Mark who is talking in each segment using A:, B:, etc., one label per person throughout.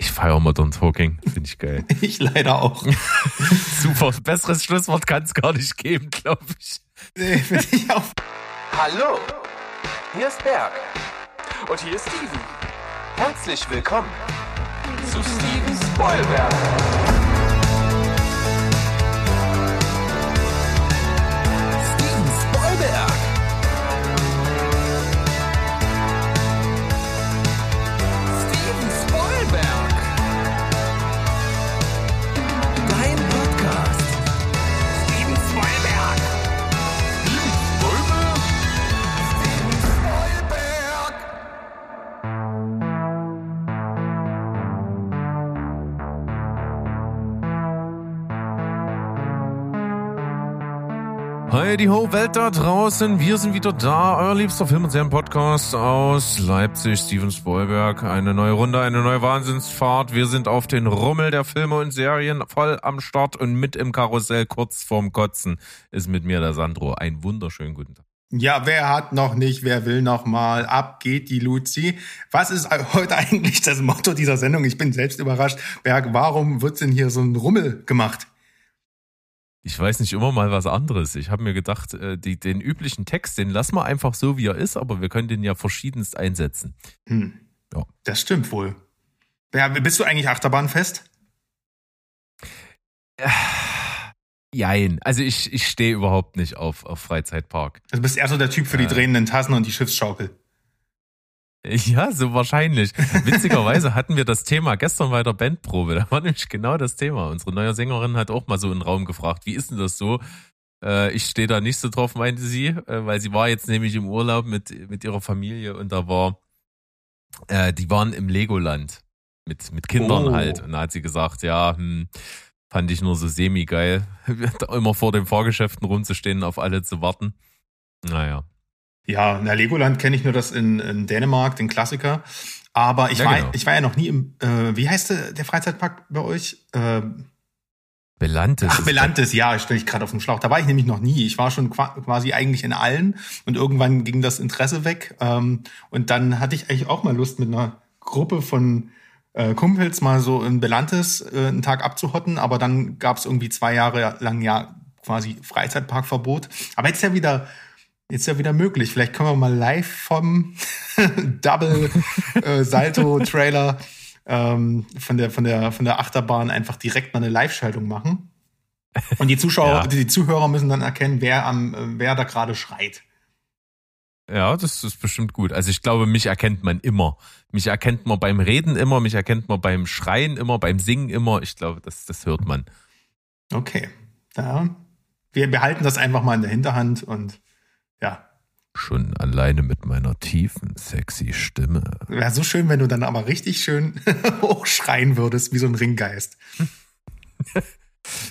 A: Ich feiere Modern Talking, finde ich geil.
B: Ich leider auch.
A: Super, besseres Schlusswort kann es gar nicht geben, glaube ich.
B: Nee, finde ich auch.
C: Hallo, hier ist Berg. Und hier ist Steven. Herzlich willkommen zu Steven Spoilberg.
A: Hi, die ho Welt da draußen. Wir sind wieder da. Euer liebster Film- und Serien-Podcast aus Leipzig. Steven Spoilberg. Eine neue Runde, eine neue Wahnsinnsfahrt. Wir sind auf den Rummel der Filme und Serien voll am Start und mit im Karussell kurz vorm Kotzen ist mit mir der Sandro. Einen wunderschönen guten Tag.
B: Ja, wer hat noch nicht, wer will noch mal? Ab geht die Luzi. Was ist heute eigentlich das Motto dieser Sendung? Ich bin selbst überrascht. Berg, warum wird denn hier so ein Rummel gemacht?
A: Ich weiß nicht immer mal was anderes. Ich habe mir gedacht, äh, die, den üblichen Text, den lassen wir einfach so, wie er ist, aber wir können den ja verschiedenst einsetzen.
B: Hm.
A: Ja.
B: Das stimmt wohl. Ja, bist du eigentlich Achterbahnfest?
A: Jein. Also ich, ich stehe überhaupt nicht auf, auf Freizeitpark.
B: Also bist eher so der Typ für die
A: Äh.
B: drehenden Tassen und die Schiffsschaukel.
A: Ja, so wahrscheinlich. Witzigerweise hatten wir das Thema gestern bei der Bandprobe. Da war nämlich genau das Thema. Unsere neue Sängerin hat auch mal so in den Raum gefragt, wie ist denn das so? Äh, ich stehe da nicht so drauf, meinte sie, äh, weil sie war jetzt nämlich im Urlaub mit, mit ihrer Familie und da war, äh, die waren im Legoland mit, mit Kindern
B: Oh.
A: halt. Und da hat sie gesagt, ja, hm, fand ich nur so semi-geil, da immer vor den Fahrgeschäften rumzustehen, auf alle zu warten. Naja.
B: Ja, na, Legoland kenne ich nur das in, in Dänemark, den Klassiker. Aber ich,
A: Ja,
B: war,
A: genau.
B: ich war ja noch nie im, äh, wie heißt der, der Freizeitpark bei euch? Äh,
A: Belantes.
B: Ach, Belantes, ja, stelle ich gerade auf den Schlauch. Da war ich nämlich noch nie. Ich war schon qua- quasi eigentlich in allen und irgendwann ging das Interesse weg. Ähm, und dann hatte ich eigentlich auch mal Lust, mit einer Gruppe von äh, Kumpels mal so in Belantes äh, einen Tag abzuhotten. Aber dann gab es irgendwie zwei Jahre lang ja quasi Freizeitparkverbot. Aber jetzt ja wieder, jetzt ja wieder möglich. Vielleicht können wir mal live vom Double äh, Salto Trailer ähm, von der von der von der Achterbahn einfach direkt mal eine Live-Schaltung machen. Und die Zuschauer,
A: Ja.
B: die Zuhörer müssen dann erkennen, wer am äh, wer da gerade schreit.
A: Ja, das ist bestimmt gut. Also ich glaube, mich erkennt man immer. Mich erkennt man beim Reden immer, mich erkennt man beim Schreien immer, beim Singen immer. Ich glaube, das, das hört man.
B: Okay, da wir behalten das einfach mal in der Hinterhand und ja,
A: Schon alleine mit meiner tiefen, sexy Stimme.
B: wäre so schön, wenn du dann aber richtig schön hochschreien würdest wie so ein Ringgeist.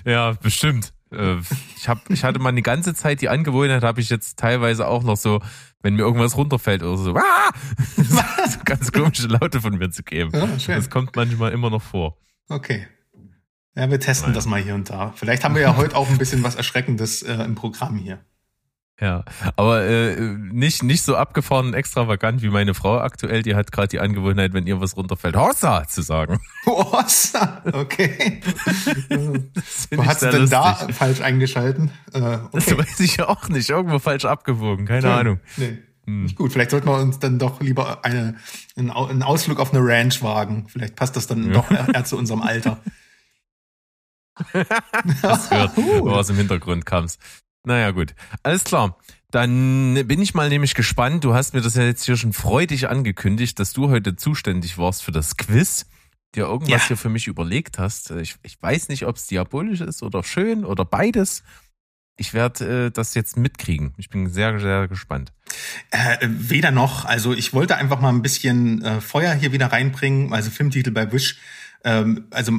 A: Ja, bestimmt. Äh, Ich, hab, ich hatte mal eine ganze Zeit die Angewohnheit, habe ich jetzt teilweise auch noch so, wenn mir irgendwas runterfällt oder so, "Ah!" so ganz komische Laute von mir zu geben.
B: Ja, schön.
A: Das kommt manchmal immer noch vor.
B: Okay. Ja, wir testen
A: Nein.
B: das mal hier und da. Vielleicht haben wir ja heute auch ein bisschen was Erschreckendes äh, im Programm hier.
A: Ja, aber äh, nicht, nicht so abgefahren und extravagant wie meine Frau aktuell. Die hat gerade die Angewohnheit, wenn ihr was runterfällt, Hossa zu sagen.
B: Was? Okay.
A: Das
B: Wo hast du denn da falsch eingeschalten? Äh,
A: Das
B: okay.
A: weiß ich auch nicht. Irgendwo falsch abgewogen. Keine
B: Schön.
A: Ahnung.
B: Nee.
A: Hm.
B: Nicht gut. Vielleicht sollten wir uns dann doch lieber eine, einen Au- einen Ausflug auf eine Ranch wagen. Vielleicht passt das dann
A: Ja.
B: doch eher, zu unserem Alter.
A: Das gehört,
B: Uh.
A: wo aus dem Hintergrund kam's. Naja, gut. Alles klar. Dann bin ich mal nämlich gespannt. Du hast mir das ja jetzt hier schon freudig angekündigt, dass du heute zuständig warst für das Quiz. Dir irgendwas
B: Ja.
A: hier für mich überlegt hast. Ich, ich weiß nicht, ob es diabolisch ist oder schön oder beides. Ich werde äh, das jetzt mitkriegen. Ich bin sehr, sehr gespannt.
B: Äh, weder noch. Also ich wollte einfach mal ein bisschen äh, Feuer hier wieder reinbringen. Also Filmtitel bei Wish. Ähm, also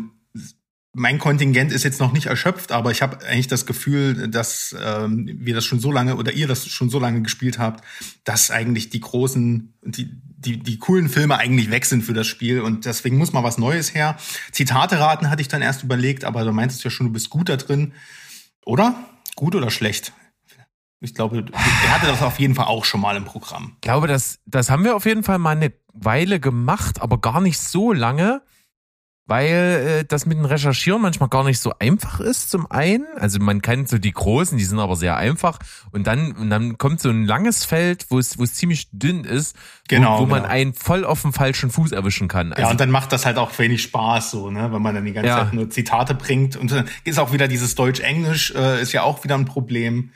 B: mein Kontingent ist jetzt noch nicht erschöpft, aber ich habe eigentlich das Gefühl, dass ähm, wir das schon so lange oder ihr das schon so lange gespielt habt, dass eigentlich die großen, die, die, die coolen Filme eigentlich weg sind für das Spiel und deswegen muss mal was Neues her. Zitate raten hatte ich dann erst überlegt, aber du meintest ja schon, du bist gut da drin. Oder? Gut oder schlecht? Ich glaube, er hatte das auf jeden Fall auch schon mal im Programm.
A: Ich glaube, das, das haben wir auf jeden Fall mal eine Weile gemacht, aber gar nicht so lange. Weil äh, das mit dem Recherchieren manchmal gar nicht so einfach ist zum einen. Also man kennt so die großen, die sind aber sehr einfach und dann und dann kommt so ein langes Feld, wo es wo es ziemlich dünn ist,
B: Genau,
A: wo, wo man
B: genau.
A: einen voll auf dem falschen Fuß erwischen kann. Also
B: Ja, und dann macht das halt auch wenig Spaß, so, ne, wenn man dann die ganze
A: Ja.
B: Zeit nur Zitate bringt. Und dann ist auch wieder dieses Deutsch-Englisch, äh, ist ja auch wieder ein Problem.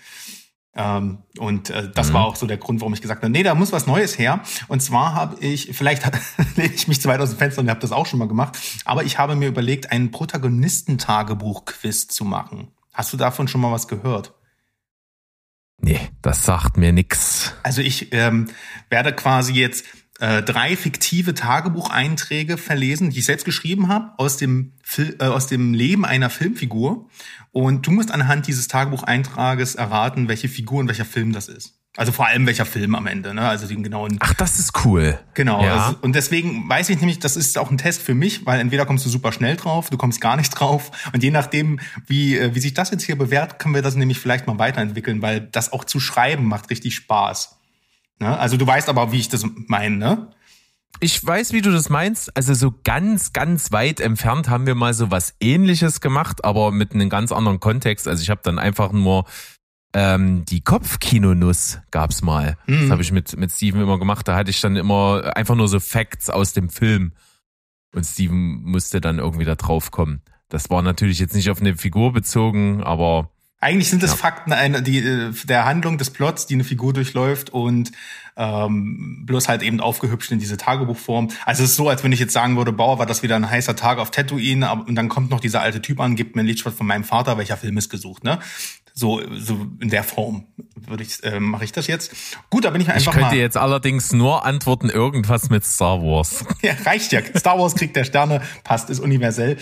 B: Ähm, und äh, das
A: Mhm.
B: war auch so der Grund, warum ich gesagt habe, nee, da muss was Neues her. Und zwar habe ich, vielleicht lehne ich mich zu weit aus dem Fenster und habe das auch schon mal gemacht, aber ich habe mir überlegt, einen Protagonistentagebuch-Quiz zu machen. Hast du davon schon mal was gehört?
A: nee, das sagt mir nix.
B: Also ich ähm, werde quasi jetzt äh, drei fiktive Tagebucheinträge verlesen, die ich selbst geschrieben habe, aus dem, Fil äh, aus dem Leben einer Filmfigur. Und du musst anhand dieses Tagebucheintrages erraten, welche Figur und welcher Film das ist. Also vor allem welcher Film am Ende, ne? Also den genauen.
A: Ach, das ist cool.
B: Genau.
A: Ja.
B: Also, und deswegen weiß ich nämlich, das ist auch ein Test für mich, weil entweder kommst du super schnell drauf, du kommst gar nicht drauf. Und je nachdem, wie, äh, wie sich das jetzt hier bewährt, können wir das nämlich vielleicht mal weiterentwickeln, weil das auch zu schreiben macht richtig Spaß. Ne? Also du weißt aber, wie ich das meine, ne?
A: Ich weiß, wie du das meinst. Also so ganz, ganz weit entfernt haben wir mal so was ähnliches gemacht, aber mit einem ganz anderen Kontext. Also ich habe dann einfach nur ähm, die Kopfkinonuss gab's mal. Das
B: Mhm.
A: habe ich mit, mit Steven immer gemacht. Da hatte ich dann immer einfach nur so Facts aus dem Film. Und Steven musste dann irgendwie da drauf kommen. Das war natürlich jetzt nicht auf eine Figur bezogen, aber
B: Eigentlich sind es
A: Ja.
B: Fakten einer, die, äh, der Handlung des Plots, die eine Figur durchläuft und ähm, bloß halt eben aufgehübscht in diese Tagebuchform. Also es ist so, als wenn ich jetzt sagen würde, Bauer, war das wieder ein heißer Tag auf Tatooine aber, und dann kommt noch dieser alte Typ an, gibt mir ein Liedschwert von meinem Vater, welcher Film ist gesucht, ne? So, so in der Form würde ich, äh, mache ich das jetzt. Gut, da bin ich
A: ich
B: einfach
A: könnte
B: mal.
A: jetzt allerdings nur antworten, irgendwas mit Star Wars.
B: Ja, reicht ja. Star Wars kriegt der Sterne, passt, ist universell.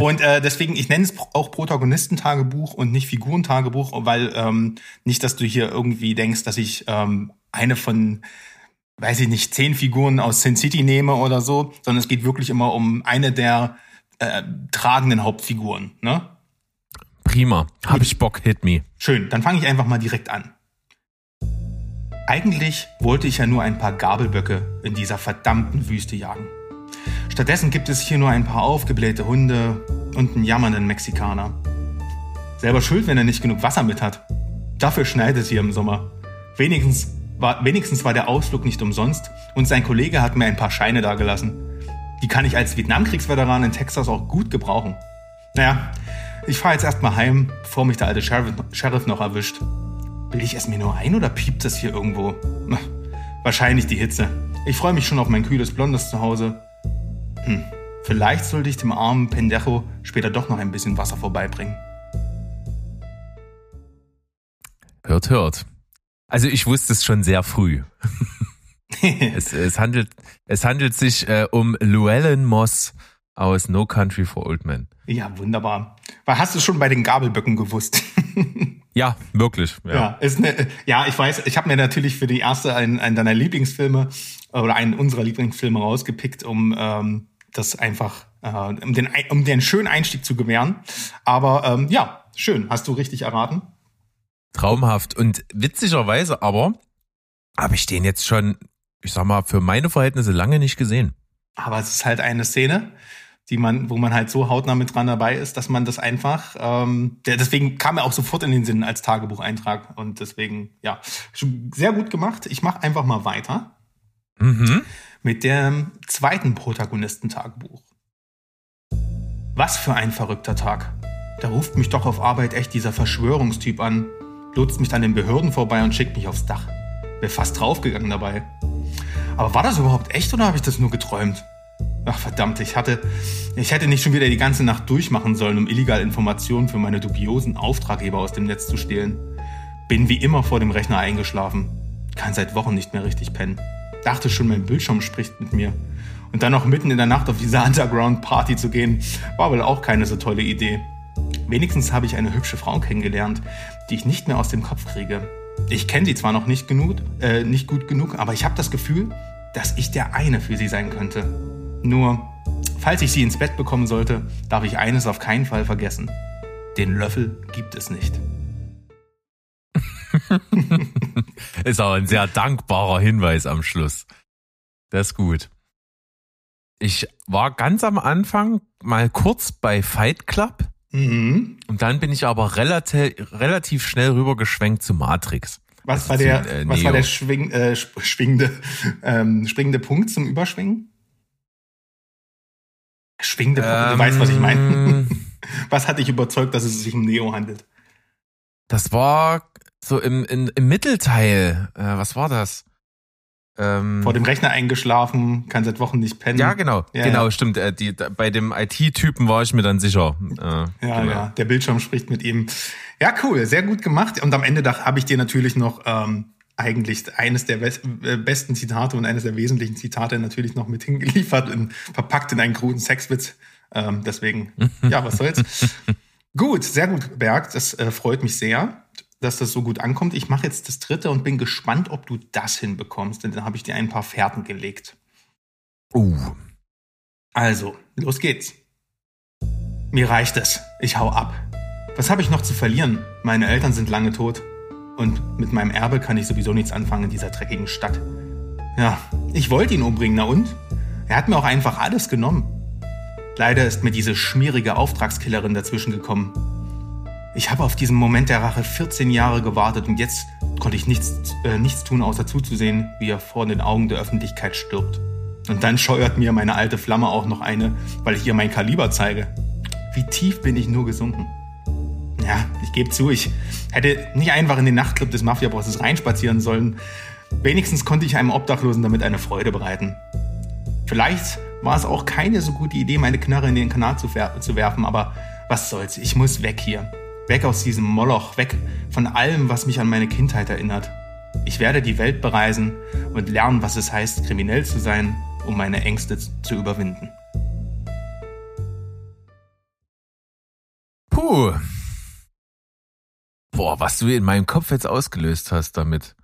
B: Und äh, deswegen, ich nenne es auch Protagonistentagebuch und nicht Figurentagebuch, weil ähm, nicht, dass du hier irgendwie denkst, dass ich ähm, eine von, weiß ich nicht, zehn Figuren aus Sin City nehme oder so, sondern es geht wirklich immer um eine der äh, tragenden Hauptfiguren. Ne?
A: Prima. Hab ich Bock, hit me.
B: Schön, dann fange ich einfach mal direkt an. Eigentlich wollte ich ja nur ein paar Gabelböcke in dieser verdammten Wüste jagen. Stattdessen gibt es hier nur ein paar aufgeblähte Hunde und einen jammernden Mexikaner. Selber schuld, wenn er nicht genug Wasser mit hat. Dafür schneit es hier im Sommer. Wenigstens war, wenigstens war der Ausflug nicht umsonst und sein Kollege hat mir ein paar Scheine dagelassen. Die kann ich als Vietnamkriegsveteran in Texas auch gut gebrauchen. Naja, ich fahre jetzt erstmal heim, bevor mich der alte Sheriff, noch erwischt. Bilde ich es mir nur ein oder piept es hier irgendwo? Wahrscheinlich die Hitze. Ich freue mich schon auf mein kühles Blondes zu Hause. Hm, vielleicht sollte ich dem armen Pendejo später doch noch ein bisschen Wasser vorbeibringen.
A: Hört, hört. Also ich wusste es schon sehr früh. es, es, handelt, es handelt sich äh, um Llewellyn Moss aus No Country for Old Men.
B: ja, wunderbar. Weil hast du schon bei den Gabelböcken gewusst?
A: Ja, wirklich. Ja.
B: Ja, ist ne, ja, ich weiß, ich habe mir natürlich für die erste einen, einen deiner Lieblingsfilme oder einen unserer Lieblingsfilme rausgepickt, um ähm, das einfach, äh, um, den, um den schönen Einstieg zu gewähren. Aber ähm, ja, schön, hast du richtig erraten.
A: Traumhaft. Und witzigerweise aber habe ich den jetzt schon, ich sag mal, für meine Verhältnisse lange nicht gesehen.
B: Aber es ist halt eine Szene, die man, wo man halt so hautnah mit dran dabei ist, dass man das einfach, ähm, der, deswegen kam er auch sofort in den Sinn als Tagebucheintrag und deswegen, ja, schon sehr gut gemacht. Ich mache einfach mal weiter.
A: Mhm.
B: mit dem zweiten Protagonistentagebuch. Was für ein verrückter Tag. Da ruft mich doch auf Arbeit echt dieser Verschwörungstyp an, lotst mich an den Behörden vorbei und schickt mich aufs Dach. Wär fast draufgegangen dabei. Aber war das überhaupt echt oder habe ich das nur geträumt? Ach verdammt, ich hatte, ich hätte nicht schon wieder die ganze Nacht durchmachen sollen, um illegal Informationen für meine dubiosen Auftraggeber aus dem Netz zu stehlen. Bin wie immer vor dem Rechner eingeschlafen. Kann seit Wochen nicht mehr richtig pennen. Dachte schon, mein Bildschirm spricht mit mir. Und dann noch mitten in der Nacht auf diese Underground-Party zu gehen, war wohl auch keine so tolle Idee. Wenigstens habe ich eine hübsche Frau kennengelernt, die ich nicht mehr aus dem Kopf kriege. Ich kenne sie zwar noch nicht genug, äh, nicht gut genug, aber ich habe das Gefühl, dass ich der eine für sie sein könnte. Nur, falls ich sie ins Bett bekommen sollte, darf ich eines auf keinen Fall vergessen. Den Löffel gibt es nicht.
A: Ist aber ein sehr dankbarer Hinweis am Schluss. Das ist gut. Ich war ganz am Anfang mal kurz bei Fight Club
B: Mhm.
A: und dann bin ich aber relativ, relativ schnell rübergeschwenkt zu Matrix.
B: Was
A: Also
B: war
A: zu,
B: der,
A: äh,
B: was war der schwing, äh, sp- schwingende, ähm, springende Punkt zum Überschwingen? Schwingende Punkt, du weißt, was ich meine.
A: Ähm,
B: Was hat dich überzeugt, dass es sich um Neo handelt?
A: Das war so im, in, im Mittelteil. Äh, was war das? Ähm,
B: Vor dem Rechner eingeschlafen, kann seit Wochen nicht pennen.
A: ja, genau.
B: Ja,
A: genau,
B: ja.
A: stimmt. Äh, die, da, bei dem IT-Typen war ich mir dann sicher. Äh,
B: Ja,
A: genau.
B: ja, der Bildschirm spricht mit ihm. Ja, cool, sehr gut gemacht. Und am Ende habe ich dir natürlich noch ähm, eigentlich eines der äh, besten Zitate und eines der wesentlichen Zitate natürlich noch mit hingeliefert, in, verpackt in einen kruden Sexwitz. Ähm, deswegen, ja, was soll's. gut, sehr gut, Berg. Das äh, freut mich sehr, dass das so gut ankommt. Ich mache jetzt das dritte und bin gespannt, ob du das hinbekommst, denn dann habe ich dir ein paar Fährten gelegt.
A: Uh,
B: Also, los geht's. Mir reicht es. Ich hau ab. Was habe ich noch zu verlieren? Meine Eltern sind lange tot. Und mit meinem Erbe kann ich sowieso nichts anfangen in dieser dreckigen Stadt. Ja, ich wollte ihn umbringen, na und? Er hat mir auch einfach alles genommen. Leider ist mir diese schmierige Auftragskillerin dazwischen gekommen. Ich habe auf diesen Moment der Rache 14 Jahre gewartet und jetzt konnte ich nichts, äh, nichts tun, außer zuzusehen, wie er vor den Augen der Öffentlichkeit stirbt. Und dann scheuert mir meine alte Flamme auch noch eine, weil ich ihr mein Kaliber zeige. Wie tief bin ich nur gesunken? Ja, ich gebe zu, ich hätte nicht einfach in den Nachtclub des Mafia-Bosses reinspazieren sollen. Wenigstens konnte ich einem Obdachlosen damit eine Freude bereiten. Vielleicht war es auch keine so gute Idee, meine Knarre in den Kanal zu, zu werfen, aber was soll's, ich muss weg hier. Weg aus diesem Moloch, weg von allem, was mich an meine Kindheit erinnert. Ich werde die Welt bereisen und lernen, was es heißt, kriminell zu sein, um meine Ängste zu überwinden.
A: puh. Boah, was du in meinem Kopf jetzt ausgelöst hast damit.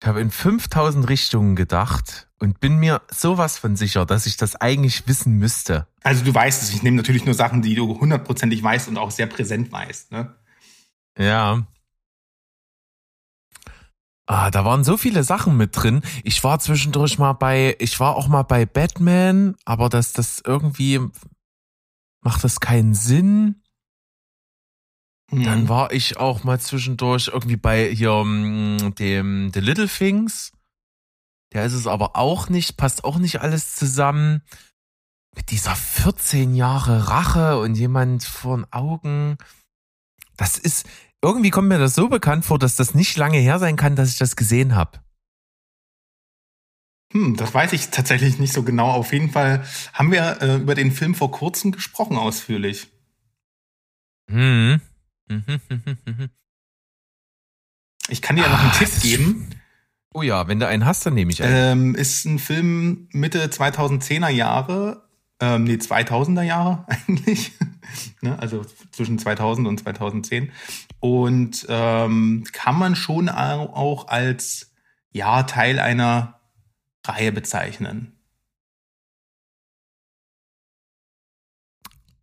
A: Ich habe in 5000 Richtungen gedacht und bin mir sowas von sicher, dass ich das eigentlich wissen müsste.
B: Also du weißt es, ich nehme natürlich nur Sachen, die du hundertprozentig weißt und auch sehr präsent weißt. Ne?
A: Ja. Ah, da waren so viele Sachen mit drin. Ich war zwischendurch mal bei, ich war auch mal bei Batman, aber das, das irgendwie macht das keinen Sinn. Dann war ich auch mal zwischendurch irgendwie bei hier mm, dem The Little Things. Der ist es aber auch nicht, passt auch nicht alles zusammen. Mit dieser 14 Jahre Rache und jemand vor den Augen. Das ist, irgendwie kommt mir das so bekannt vor, dass das nicht lange her sein kann, dass ich das gesehen habe.
B: Hm, das weiß ich tatsächlich nicht so genau. Auf jeden Fall haben wir äh, über den Film vor kurzem gesprochen ausführlich.
A: Hm.
B: Ich kann dir ja noch einen
A: Ah,
B: Tipp geben.
A: Oh ja, wenn du einen hast, dann nehme ich einen.
B: Ähm, ist ein Film Mitte 2010er Jahre, ähm, nee, 2000er Jahre eigentlich, ne? also zwischen 2000 und 2010. Und ähm, kann man schon au- auch als, ja, Teil einer Reihe bezeichnen.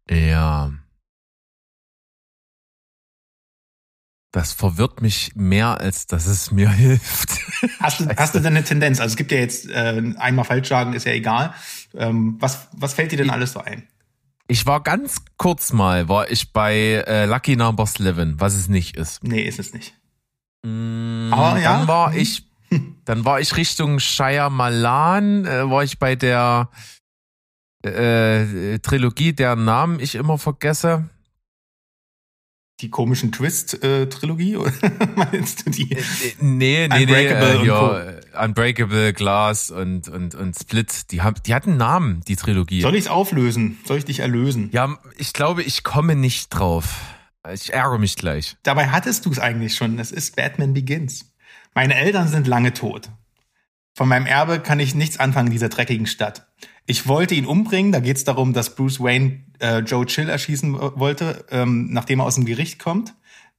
A: Ja. Das verwirrt mich mehr, als dass es mir hilft.
B: Hast du, hast du denn eine Tendenz? Also es gibt ja jetzt äh, einmal falsch sagen, ist ja egal. Ähm, was, was fällt dir denn alles so ein?
A: Ich war ganz kurz mal, war ich bei äh, Lucky Number 11, was es nicht ist.
B: Nee, ist es nicht.
A: Mm,
B: Aber ja.
A: Dann war ich, dann war ich Richtung Shia Malan, äh, war ich bei der äh, Trilogie, deren Namen ich immer vergesse.
B: Die komischen Twist-Trilogie, oder meinst du die?
A: Äh, nee, nee, nee,
B: Unbreakable
A: äh,
B: und
A: hier, äh, Unbreakable, Glass und, und, und Split. Die, haben, die hatten Namen, die Trilogie.
B: Soll ich es auflösen? Soll ich dich erlösen?
A: Ja, ich glaube, ich komme nicht drauf. Ich ärgere mich gleich.
B: Dabei hattest du es eigentlich schon. Das ist Batman Begins. Meine Eltern sind lange tot. Von meinem Erbe kann ich nichts anfangen in dieser dreckigen Stadt. Ich wollte ihn umbringen. Da geht es darum, dass Bruce Wayne äh, Joe Chill erschießen äh, wollte, ähm, nachdem er aus dem Gericht kommt,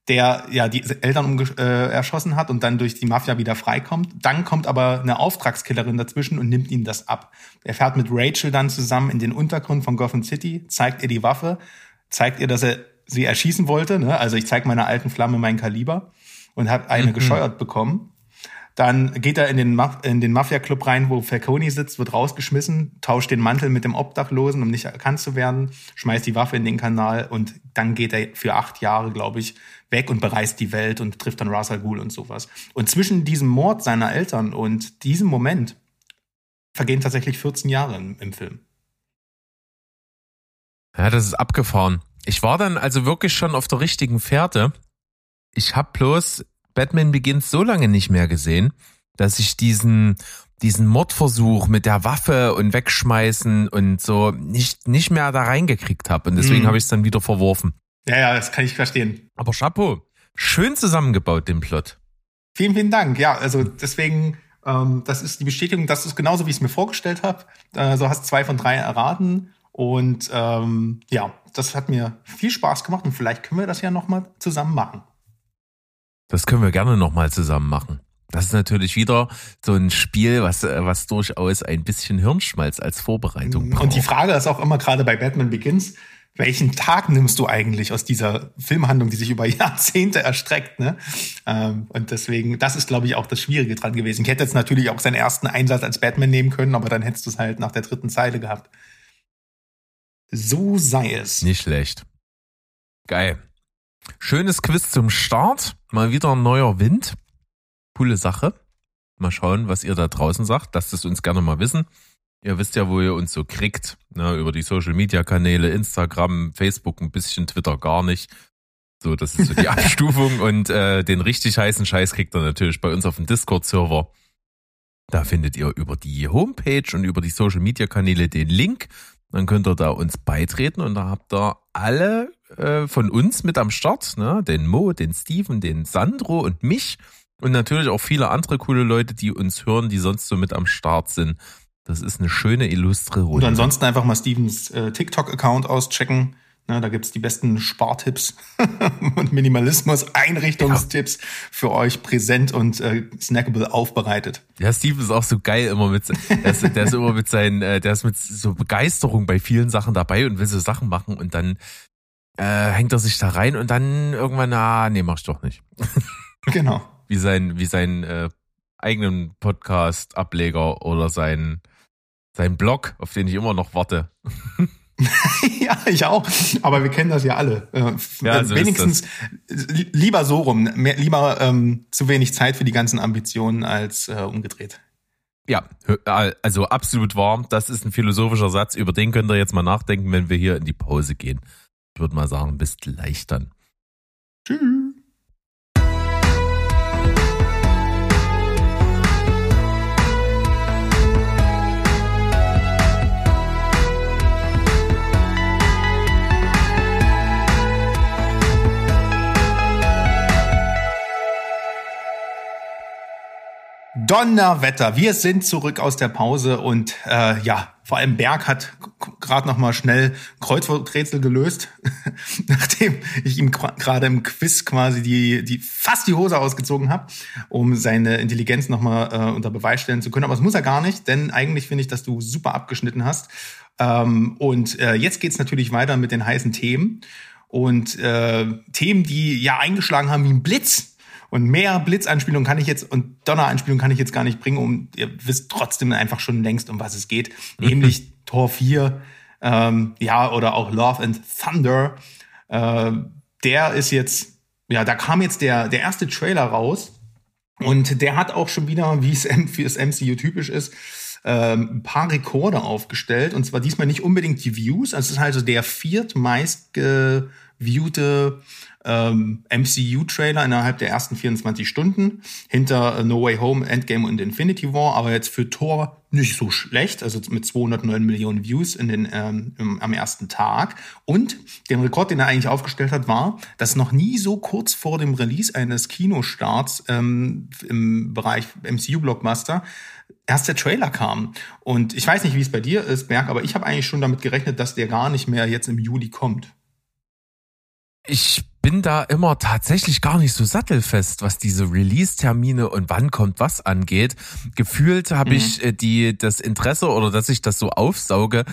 B: der ja die Eltern äh, erschossen hat und dann durch die Mafia wieder freikommt. Dann kommt aber eine Auftragskillerin dazwischen und nimmt ihm das ab. Er fährt mit Rachel dann zusammen in den Untergrund von Gotham City, zeigt ihr die Waffe, zeigt ihr, dass er sie erschießen wollte. Ne? Also ich zeige meiner alten Flamme mein Kaliber und habe eine
A: Mhm.
B: gescheuert bekommen. Dann geht er in den, Ma in den Mafia-Club rein, wo Falcone sitzt, wird rausgeschmissen, tauscht den Mantel mit dem Obdachlosen, um nicht erkannt zu werden, schmeißt die Waffe in den Kanal und dann geht er für acht Jahre, glaube ich, weg und bereist die Welt und trifft dann Ra's al und sowas. Und zwischen diesem Mord seiner Eltern und diesem Moment vergehen tatsächlich 14 Jahre im, im Film.
A: Ja, das ist abgefahren. Ich war dann also wirklich schon auf der richtigen Fährte. Ich habe bloß Batman Begins so lange nicht mehr gesehen, dass ich diesen diesen Mordversuch mit der Waffe und wegschmeißen und so nicht nicht mehr da reingekriegt habe und deswegen
B: Mhm.
A: habe ich es dann wieder verworfen.
B: Ja, ja, das kann ich verstehen.
A: Aber Chapeau, schön zusammengebaut den Plot.
B: Vielen, vielen Dank. Ja, also deswegen, ähm, das ist die Bestätigung, das ist genauso, wie ich es mir vorgestellt habe. Äh, so hast zwei von drei erraten. Und ähm, ja, das hat mir viel Spaß gemacht und vielleicht können wir das ja nochmal zusammen machen.
A: Das können wir gerne nochmal zusammen machen. Das ist natürlich wieder so ein Spiel, was, äh, was durchaus ein bisschen Hirnschmalz als Vorbereitung braucht.
B: Und die Frage ist auch immer gerade bei Batman Begins, welchen Tag nimmst du eigentlich aus dieser Filmhandlung, die sich über Jahrzehnte erstreckt? Ne? Ähm, und deswegen, das ist, glaube ich, auch das Schwierige dran gewesen. Ich hätte jetzt natürlich auch seinen ersten Einsatz als Batman nehmen können, aber dann hättest du es halt nach der dritten Zeile gehabt. So sei es.
A: Nicht schlecht. Geil. Schönes Quiz zum Start. Mal wieder ein neuer Wind. Coole Sache. Mal schauen, was ihr da draußen sagt. Lasst es uns gerne mal wissen. Ihr wisst ja, wo ihr uns so kriegt. Ne, über die Social Media Kanäle, Instagram, Facebook ein bisschen, Twitter gar nicht. So, das ist so die Abstufung. Und äh, den richtig heißen Scheiß kriegt ihr natürlich bei uns auf dem Discord-Server. Da findet ihr über die Homepage und über die Social Media Kanäle den Link. Dann könnt ihr da uns beitreten und da habt ihr alle äh, von uns mit am Start, ne? Den Mo, den Steven, den Sandro und mich und natürlich auch viele andere coole Leute, die uns hören, die sonst so mit am Start sind. Das ist eine schöne illustre
B: Und
A: Runde.
B: ansonsten einfach mal Stevens äh, TikTok-Account auschecken. Na, da gibt's die besten Spartipps und Minimalismus-Einrichtungstipps für euch präsent und äh, snackable aufbereitet.
A: Ja, Steven ist auch so geil immer mit, der ist, der ist immer mit seinen, äh, der ist mit so Begeisterung bei vielen Sachen dabei und will so Sachen machen und dann äh, hängt er sich da rein und dann irgendwann, ah, nee, mach ich doch nicht.
B: Genau.
A: Wie sein, wie sein äh, eigenen Podcast-Ableger oder sein, sein Blog, auf den ich immer noch warte.
B: ja, ich auch. Aber wir kennen das ja alle. Äh,
A: Ja, so ist
B: wenigstens li- lieber so rum. Mehr, lieber ähm, zu wenig Zeit für die ganzen Ambitionen als äh, umgedreht.
A: Ja, hö- also absolut wahr. Das ist ein philosophischer Satz, über den könnt ihr jetzt mal nachdenken, wenn wir hier in die Pause gehen. Würde mal sagen, bis gleich dann.
B: Tschüss. Donnerwetter, wir sind zurück aus der Pause und äh, ja, vor allem Berg hat gerade noch mal schnell Kreuzworträtsel gelöst, nachdem ich ihm gerade im Quiz quasi die die fast die Hose ausgezogen habe, um seine Intelligenz noch mal äh, unter Beweis stellen zu können. Aber das muss er gar nicht, denn eigentlich finde ich, dass du super abgeschnitten hast. Ähm, und äh, jetzt geht's natürlich weiter mit den heißen Themen und äh, Themen, die ja eingeschlagen haben wie ein Blitz. Und mehr Blitzanspielungen kann ich jetzt und Donneranspielungen kann ich jetzt gar nicht bringen, um ihr wisst trotzdem einfach schon längst, um was es geht. Nämlich Tor 4, ähm, ja, oder auch Love and Thunder. Äh, der ist jetzt, ja, da kam jetzt der, der erste Trailer raus. Und der hat auch schon wieder, wie es M- für das MCU typisch ist, ähm, ein paar Rekorde aufgestellt. Und zwar diesmal nicht unbedingt die Views. Also es ist also der viertmeist geviewte ähm, MCU-Trailer innerhalb der ersten 24 Stunden. Hinter äh, No Way Home, Endgame und Infinity War. Aber jetzt für Thor nicht so schlecht. Also mit 209 Millionen Views in den, ähm, im, am ersten Tag. Und den Rekord, den er eigentlich aufgestellt hat, war, dass noch nie so kurz vor dem Release eines Kinostarts ähm, im Bereich MCU-Blockbuster erst der Trailer kam. Und ich weiß nicht, wie es bei dir ist, Berg, aber ich habe eigentlich schon damit gerechnet, dass der gar nicht mehr jetzt im Juli kommt.
A: Ich bin da immer tatsächlich gar nicht so sattelfest, was diese Release-Termine und wann kommt was angeht. Gefühlt habe
B: Mhm.
A: ich äh, die das Interesse oder dass ich das so aufsauge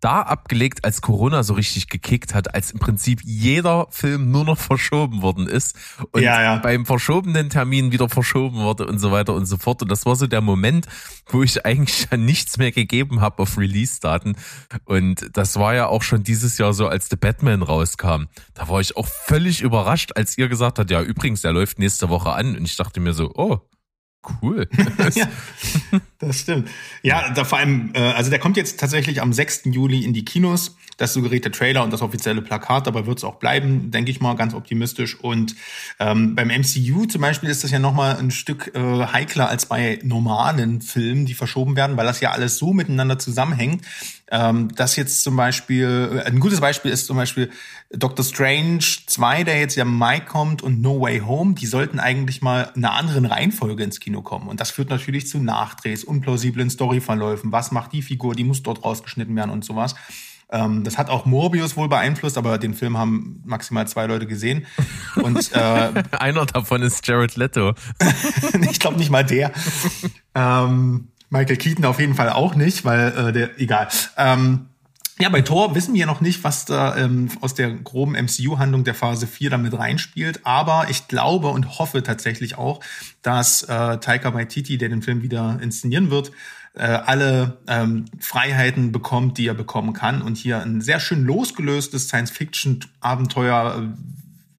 A: da abgelegt, als Corona so richtig gekickt hat, als im Prinzip jeder Film nur noch verschoben worden ist und
B: Ja, ja.
A: beim verschobenen Termin wieder verschoben wurde und so weiter und so fort. Und das war so der Moment, wo ich eigentlich dann nichts mehr gegeben habe auf Release-Daten. Und das war ja auch schon dieses Jahr so, als The Batman rauskam. Da war ich auch völlig überrascht, als ihr gesagt habt, ja, übrigens, der läuft nächste Woche an. Und ich dachte mir so, oh, cool.
B: ja, das stimmt. Ja, da vor allem, äh, also der kommt jetzt tatsächlich am 6. Juli in die Kinos. Das suggeriert der Trailer und das offizielle Plakat, dabei wird es auch bleiben, denke ich mal, ganz optimistisch. Und ähm, beim MCU zum Beispiel ist das ja nochmal ein Stück äh, heikler als bei normalen Filmen, die verschoben werden, weil das ja alles so miteinander zusammenhängt. Ähm, das jetzt zum Beispiel, äh, ein gutes Beispiel ist zum Beispiel Doctor Strange 2, der jetzt ja im Mai kommt und No Way Home, die sollten eigentlich mal in einer anderen Reihenfolge ins Kino kommen. Und das führt natürlich zu Nachdrehs, unplausiblen Storyverläufen. Was macht die Figur? Die muss dort rausgeschnitten werden und sowas. Ähm, das hat auch Morbius wohl beeinflusst, aber den Film haben maximal zwei Leute gesehen. Und äh,
A: Einer davon ist Jared Leto.
B: ich glaube nicht mal der. ähm, Michael Keaton auf jeden Fall auch nicht, weil äh, der, egal. Ähm, ja, bei Thor wissen wir noch nicht, was da ähm, aus der groben MCU-Handlung der Phase 4 damit reinspielt. Aber ich glaube und hoffe tatsächlich auch, dass äh, Taika Waititi, der den Film wieder inszenieren wird, äh, alle ähm, Freiheiten bekommt, die er bekommen kann. Und hier ein sehr schön losgelöstes Science-Fiction-Abenteuer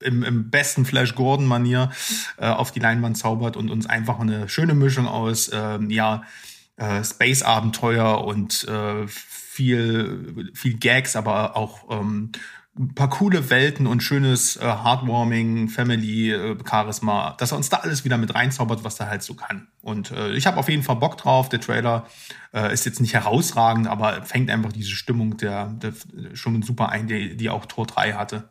B: äh, im, im besten Flash Gordon-Manier äh, auf die Leinwand zaubert und uns einfach eine schöne Mischung aus ähm, ja, äh, Space-Abenteuer und äh, viel, viel Gags, aber auch ähm, ein paar coole Welten und schönes äh, Heartwarming, Family, äh, Charisma, dass er uns da alles wieder mit reinzaubert, was er halt so kann. Und äh, ich habe auf jeden Fall Bock drauf. Der Trailer äh, ist jetzt nicht herausragend, aber fängt einfach diese Stimmung der, der schon super ein, die, die auch Tor 3 hatte.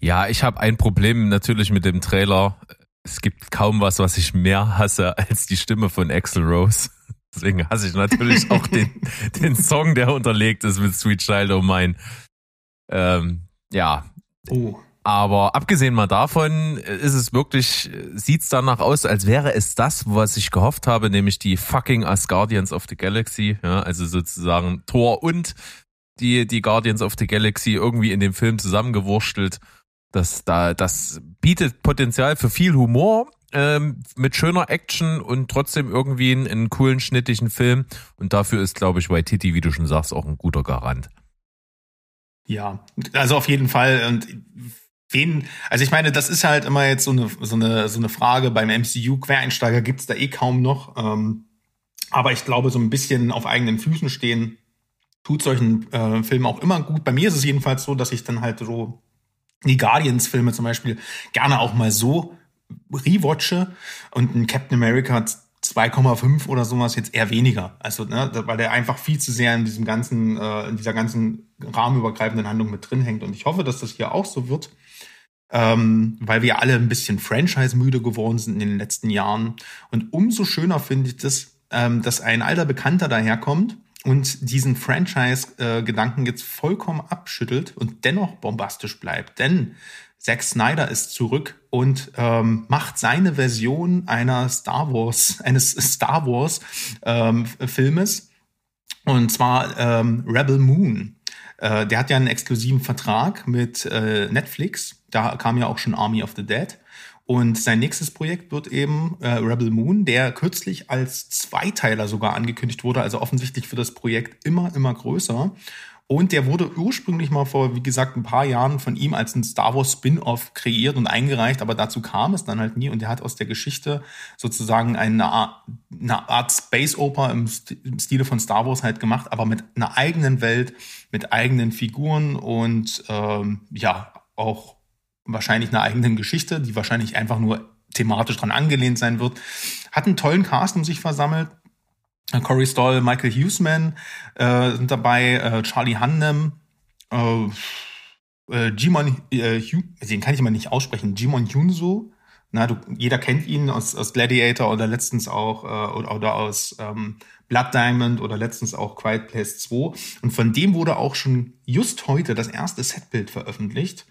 A: Ja, ich habe ein Problem natürlich mit dem Trailer. Es gibt kaum was, was ich mehr hasse als die Stimme von Axel Rose. Deswegen hasse ich natürlich auch den, den Song, der unterlegt ist mit Sweet Child O' Mine. Ähm, ja.
B: Oh.
A: Aber abgesehen mal davon ist es wirklich, sieht's danach aus, als wäre es das, was ich gehofft habe, nämlich die fucking Asgardians of the Galaxy, ja, also sozusagen Thor und die, die Guardians of the Galaxy irgendwie in dem Film zusammengewurstelt. Das, da, das bietet Potenzial für viel Humor, ähm, mit schöner Action und trotzdem irgendwie einen, einen coolen, schnittigen Film. Und dafür ist, glaube ich, Waititi, wie du schon sagst, auch ein guter Garant.
B: Ja, also auf jeden Fall. Und wen, also ich meine, das ist halt immer jetzt so eine, so eine, so eine Frage beim MCU. Quereinsteiger gibt's da eh kaum noch. Ähm, aber ich glaube, so ein bisschen auf eigenen Füßen stehen tut solchen äh, Filmen auch immer gut. Bei mir ist es jedenfalls so, dass ich dann halt so die Guardians-Filme zum Beispiel gerne auch mal so rewatche und ein Captain America 2,5 oder sowas jetzt eher weniger. Also, ne, weil der einfach viel zu sehr in diesem ganzen, äh, in dieser ganzen rahmenübergreifenden Handlung mit drin hängt. Und ich hoffe, dass das hier auch so wird. Ähm, weil wir alle ein bisschen Franchise-müde geworden sind in den letzten Jahren. Und umso schöner finde ich das, ähm, dass ein alter Bekannter daherkommt und diesen Franchise-Gedanken jetzt vollkommen abschüttelt und dennoch bombastisch bleibt. Denn Zack Snyder ist zurück und ähm, macht seine Version einer Star Wars, eines Star Wars ähm, Filmes. Und zwar ähm, Rebel Moon. Äh, der hat ja einen exklusiven Vertrag mit äh, Netflix. Da kam ja auch schon Army of the Dead. Und sein nächstes Projekt wird eben äh, Rebel Moon, der kürzlich als Zweiteiler sogar angekündigt wurde. Also offensichtlich wird das Projekt immer, immer größer. Und der wurde ursprünglich mal vor, wie gesagt, ein paar Jahren von ihm als ein Star Wars Spin-off kreiert und eingereicht, aber dazu kam es dann halt nie. Und er hat aus der Geschichte sozusagen eine Art, eine Art Space Oper im Stile von Star Wars halt gemacht, aber mit einer eigenen Welt, mit eigenen Figuren und ähm, ja, auch wahrscheinlich einer eigenen Geschichte, die wahrscheinlich einfach nur thematisch dran angelehnt sein wird. Hat einen tollen Cast um sich versammelt. Corey Stoll, Michael Huseman äh, sind dabei, äh, Charlie Hunnam, äh, äh, Jimon, äh, den kann ich immer nicht aussprechen, Jimon Hyunso. Na, du, jeder kennt ihn aus, aus Gladiator oder letztens auch äh, oder, oder aus ähm, Blood Diamond oder letztens auch Quiet Place 2. Und von dem wurde auch schon just heute das erste Setbild veröffentlicht.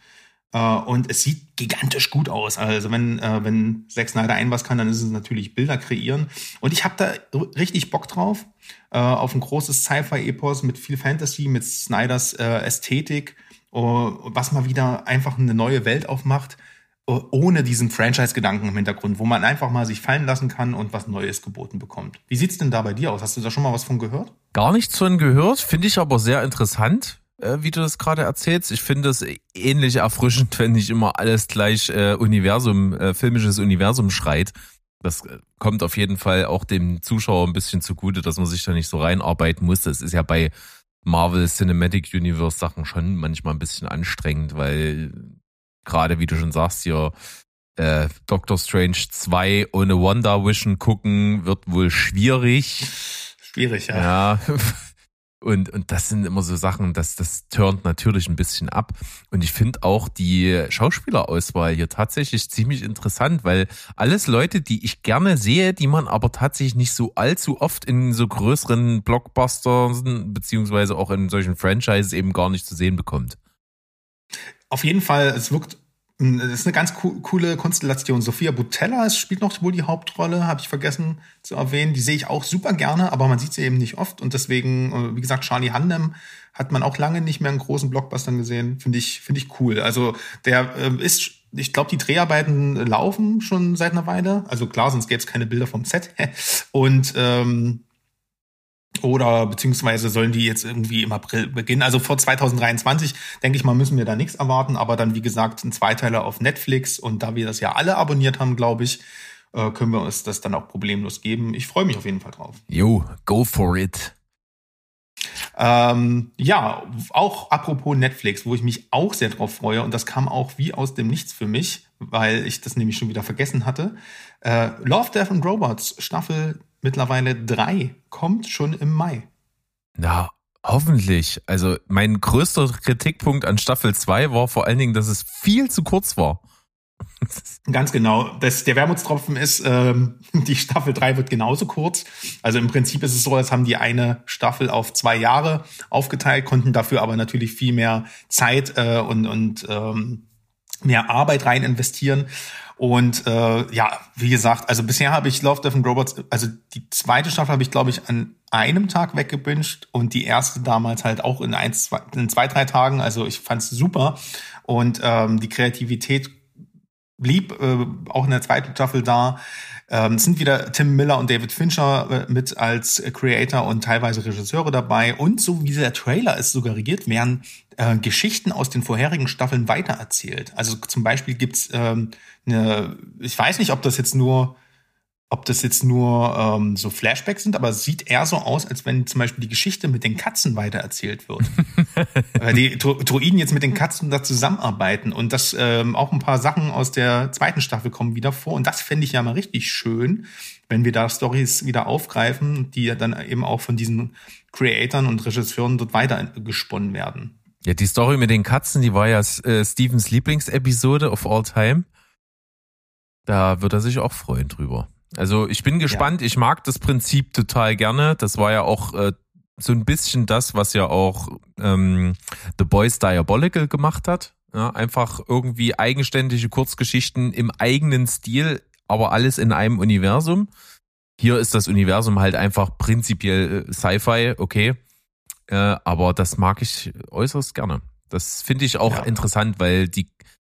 B: Äh, und es sieht gigantisch gut aus. Also wenn, äh, wenn Zack Snyder ein was kann, dann ist es natürlich Bilder kreieren. Und ich habe da richtig Bock drauf. Äh, auf ein großes Sci-Fi-Epos mit viel Fantasy, mit Snyders äh, Ästhetik, uh, was mal wieder einfach eine neue Welt aufmacht ohne diesen Franchise-Gedanken im Hintergrund, wo man einfach mal sich fallen lassen kann und was Neues geboten bekommt. Wie sieht's denn da bei dir aus? Hast du da schon mal was von gehört?
A: Gar nichts von gehört, finde ich aber sehr interessant, wie du das gerade erzählst. Ich finde es ähnlich erfrischend, wenn nicht immer alles gleich äh, Universum, äh, filmisches Universum schreit. Das äh, kommt auf jeden Fall auch dem Zuschauer ein bisschen zugute, dass man sich da nicht so reinarbeiten muss. Das ist ja bei Marvel Cinematic Universe Sachen schon manchmal ein bisschen anstrengend, weil gerade wie du schon sagst, hier äh, Doctor Strange 2 ohne Wonder Vision gucken wird wohl schwierig.
B: Schwierig, ja.
A: Ja. Und, und das sind immer so Sachen, das, das turnt natürlich ein bisschen ab. Und ich finde auch die Schauspielerauswahl hier tatsächlich ziemlich interessant, weil alles Leute, die ich gerne sehe, die man aber tatsächlich nicht so allzu oft in so größeren Blockbusters beziehungsweise auch in solchen Franchises eben gar nicht zu sehen bekommt.
B: Auf jeden Fall, es wirkt das ist eine ganz co coole Konstellation. Sophia Butella spielt noch wohl die Hauptrolle, habe ich vergessen zu erwähnen. Die sehe ich auch super gerne, aber man sieht sie eben nicht oft. Und deswegen, äh, wie gesagt, Charlie Handem hat man auch lange nicht mehr in großen Blockbustern gesehen. Finde ich, finde ich cool. Also der äh, ist, ich glaube, die Dreharbeiten laufen schon seit einer Weile. Also klar, sonst gäbe es keine Bilder vom Set. Und ähm, oder beziehungsweise sollen die jetzt irgendwie im April beginnen? Also vor 2023, denke ich mal, müssen wir da nichts erwarten. Aber dann, wie gesagt, ein Zweiteiler auf Netflix. Und da wir das ja alle abonniert haben, glaube ich, äh, können wir uns das dann auch problemlos geben. Ich freue mich auf jeden Fall drauf.
A: Jo, go for it.
B: Ähm, ja, auch apropos Netflix, wo ich mich auch sehr drauf freue. Und das kam auch wie aus dem Nichts für mich, weil ich das nämlich schon wieder vergessen hatte. Äh, Love, Death and Robots, Staffel mittlerweile drei, kommt schon im Mai.
A: Na, hoffentlich. Also mein größter Kritikpunkt an Staffel 2 war vor allen Dingen, dass es viel zu kurz war.
B: Ganz genau. Das, der Wermutstropfen ist, ähm, die Staffel 3 wird genauso kurz. Also im Prinzip ist es so, als haben die eine Staffel auf zwei Jahre aufgeteilt, konnten dafür aber natürlich viel mehr Zeit äh, und, und ähm, mehr Arbeit rein investieren. Und äh, ja, wie gesagt, also bisher habe ich Love, Death and Robots, also die zweite Staffel habe ich, glaube ich, an einem Tag weggebinged und die erste damals halt auch in, ein, zwei, in zwei, drei Tagen. Also ich fand's super. Und ähm, die Kreativität blieb äh, auch in der zweiten Staffel da. Ähm, sind wieder Tim Miller und David Fincher äh, mit als Creator und teilweise Regisseure dabei. Und so wie der Trailer es suggeriert, werden äh, Geschichten aus den vorherigen Staffeln weitererzählt. Also zum Beispiel gibt's ähm, eine, ich weiß nicht, ob das jetzt nur ob das jetzt nur ähm, so Flashbacks sind, aber es sieht eher so aus, als wenn zum Beispiel die Geschichte mit den Katzen weitererzählt wird. Weil die Druiden jetzt mit den Katzen da zusammenarbeiten und das ähm, auch ein paar Sachen aus der zweiten Staffel kommen wieder vor. Und das fände ich ja mal richtig schön, wenn wir da Stories wieder aufgreifen, die dann eben auch von diesen Creatoren und Regisseuren dort weiter gesponnen werden.
A: Ja, die Story mit den Katzen, die war ja äh, Stevens Lieblingsepisode of all time. Da wird er sich auch freuen drüber. Also ich bin gespannt, ja. ich mag das Prinzip total gerne. Das war ja auch äh, so ein bisschen das, was ja auch ähm, The Boys Diabolical gemacht hat. Ja, einfach irgendwie eigenständige Kurzgeschichten im eigenen Stil, aber alles in einem Universum. Hier ist das Universum halt einfach prinzipiell äh, Sci-Fi, okay. Äh, aber das mag ich äußerst gerne. Das finde ich auch ja. interessant, weil die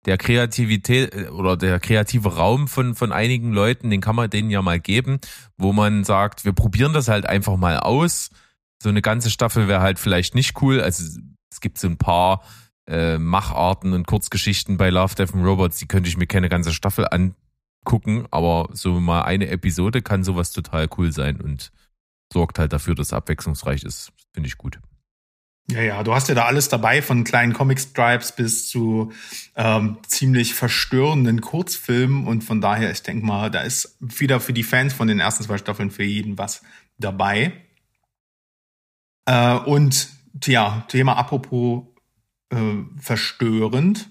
A: der Kreativität äh, oder der kreative Raum von, von einigen Leuten, den kann man denen ja mal geben, wo man sagt, wir probieren das halt einfach mal aus. So eine ganze Staffel wäre halt vielleicht nicht cool. Also es gibt so ein paar äh, Macharten und Kurzgeschichten bei Love, Death and Robots, die könnte ich mir keine ganze Staffel angucken, aber so mal eine Episode kann sowas total cool sein und sorgt halt dafür, dass es abwechslungsreich ist. Finde ich gut.
B: Ja, ja, du hast ja da alles dabei, von kleinen Comic-Stripes bis zu ähm, ziemlich verstörenden Kurzfilmen. Und von daher, ich denke mal, da ist wieder für die Fans von den ersten zwei Staffeln für jeden was dabei. Äh, und ja, Thema apropos äh, verstörend.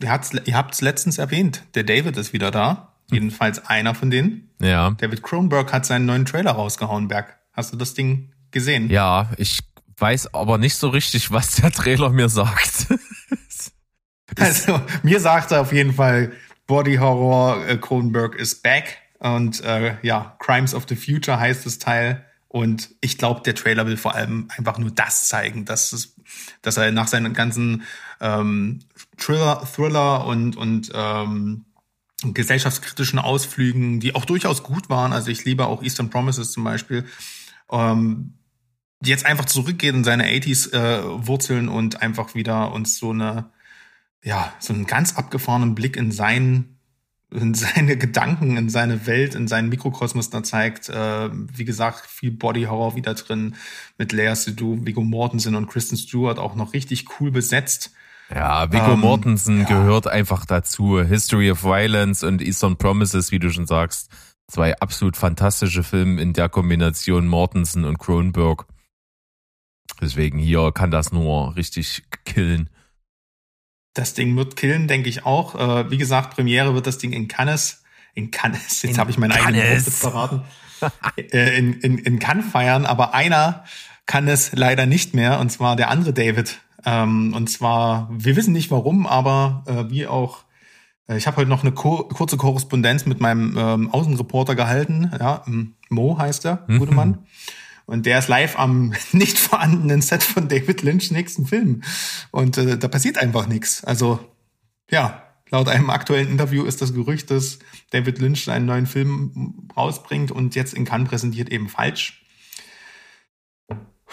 B: Ihr habt es letztens erwähnt, der David ist wieder da. Hm. Jedenfalls einer von denen.
A: Ja.
B: David Kronberg hat seinen neuen Trailer rausgehauen, Berg. Hast du das Ding gesehen?
A: Ja, ich weiß aber nicht so richtig, was der Trailer mir sagt.
B: Also mir sagte auf jeden Fall Body Horror äh, is back und äh, ja, Crimes of the Future heißt das Teil. Und ich glaube, der Trailer will vor allem einfach nur das zeigen, dass, es, dass er nach seinen ganzen ähm, Thriller, Thriller und, und ähm, gesellschaftskritischen Ausflügen, die auch durchaus gut waren, also ich liebe auch Eastern Promises zum Beispiel, ähm, jetzt einfach zurückgeht in seine 80s äh, Wurzeln und einfach wieder uns so eine, ja, so einen ganz abgefahrenen Blick in seinen in seine Gedanken, in seine Welt, in seinen Mikrokosmos da zeigt. Äh, wie gesagt, viel Body Horror wieder drin mit Lea Seydoux, Viggo Mortensen und Kristen Stewart auch noch richtig cool besetzt.
A: Ja, Viggo ähm, Mortensen ja. gehört einfach dazu. History of Violence und Eastern Promises, wie du schon sagst. Zwei absolut fantastische Filme in der Kombination Mortensen und Cronenberg. Deswegen hier kann das nur richtig killen.
B: Das Ding wird killen, denke ich auch. Äh, wie gesagt, Premiere wird das Ding in Cannes, in Cannes, jetzt habe ich meinen eigenen Wortwitz verraten, äh, in, in, in Cannes feiern, aber einer kann es leider nicht mehr, und zwar der andere David. Ähm, und zwar, wir wissen nicht warum, aber äh, wie auch, äh, ich habe heute noch eine kurze Korrespondenz mit meinem ähm, Außenreporter gehalten, ja, Mo heißt er, gute mhm. Mann. Und der ist live am nicht vorhandenen Set von David Lynch nächsten Film. Und äh, da passiert einfach nichts. Also, ja, laut einem aktuellen Interview ist das Gerücht, dass David Lynch einen neuen Film rausbringt und jetzt in Cannes präsentiert eben falsch.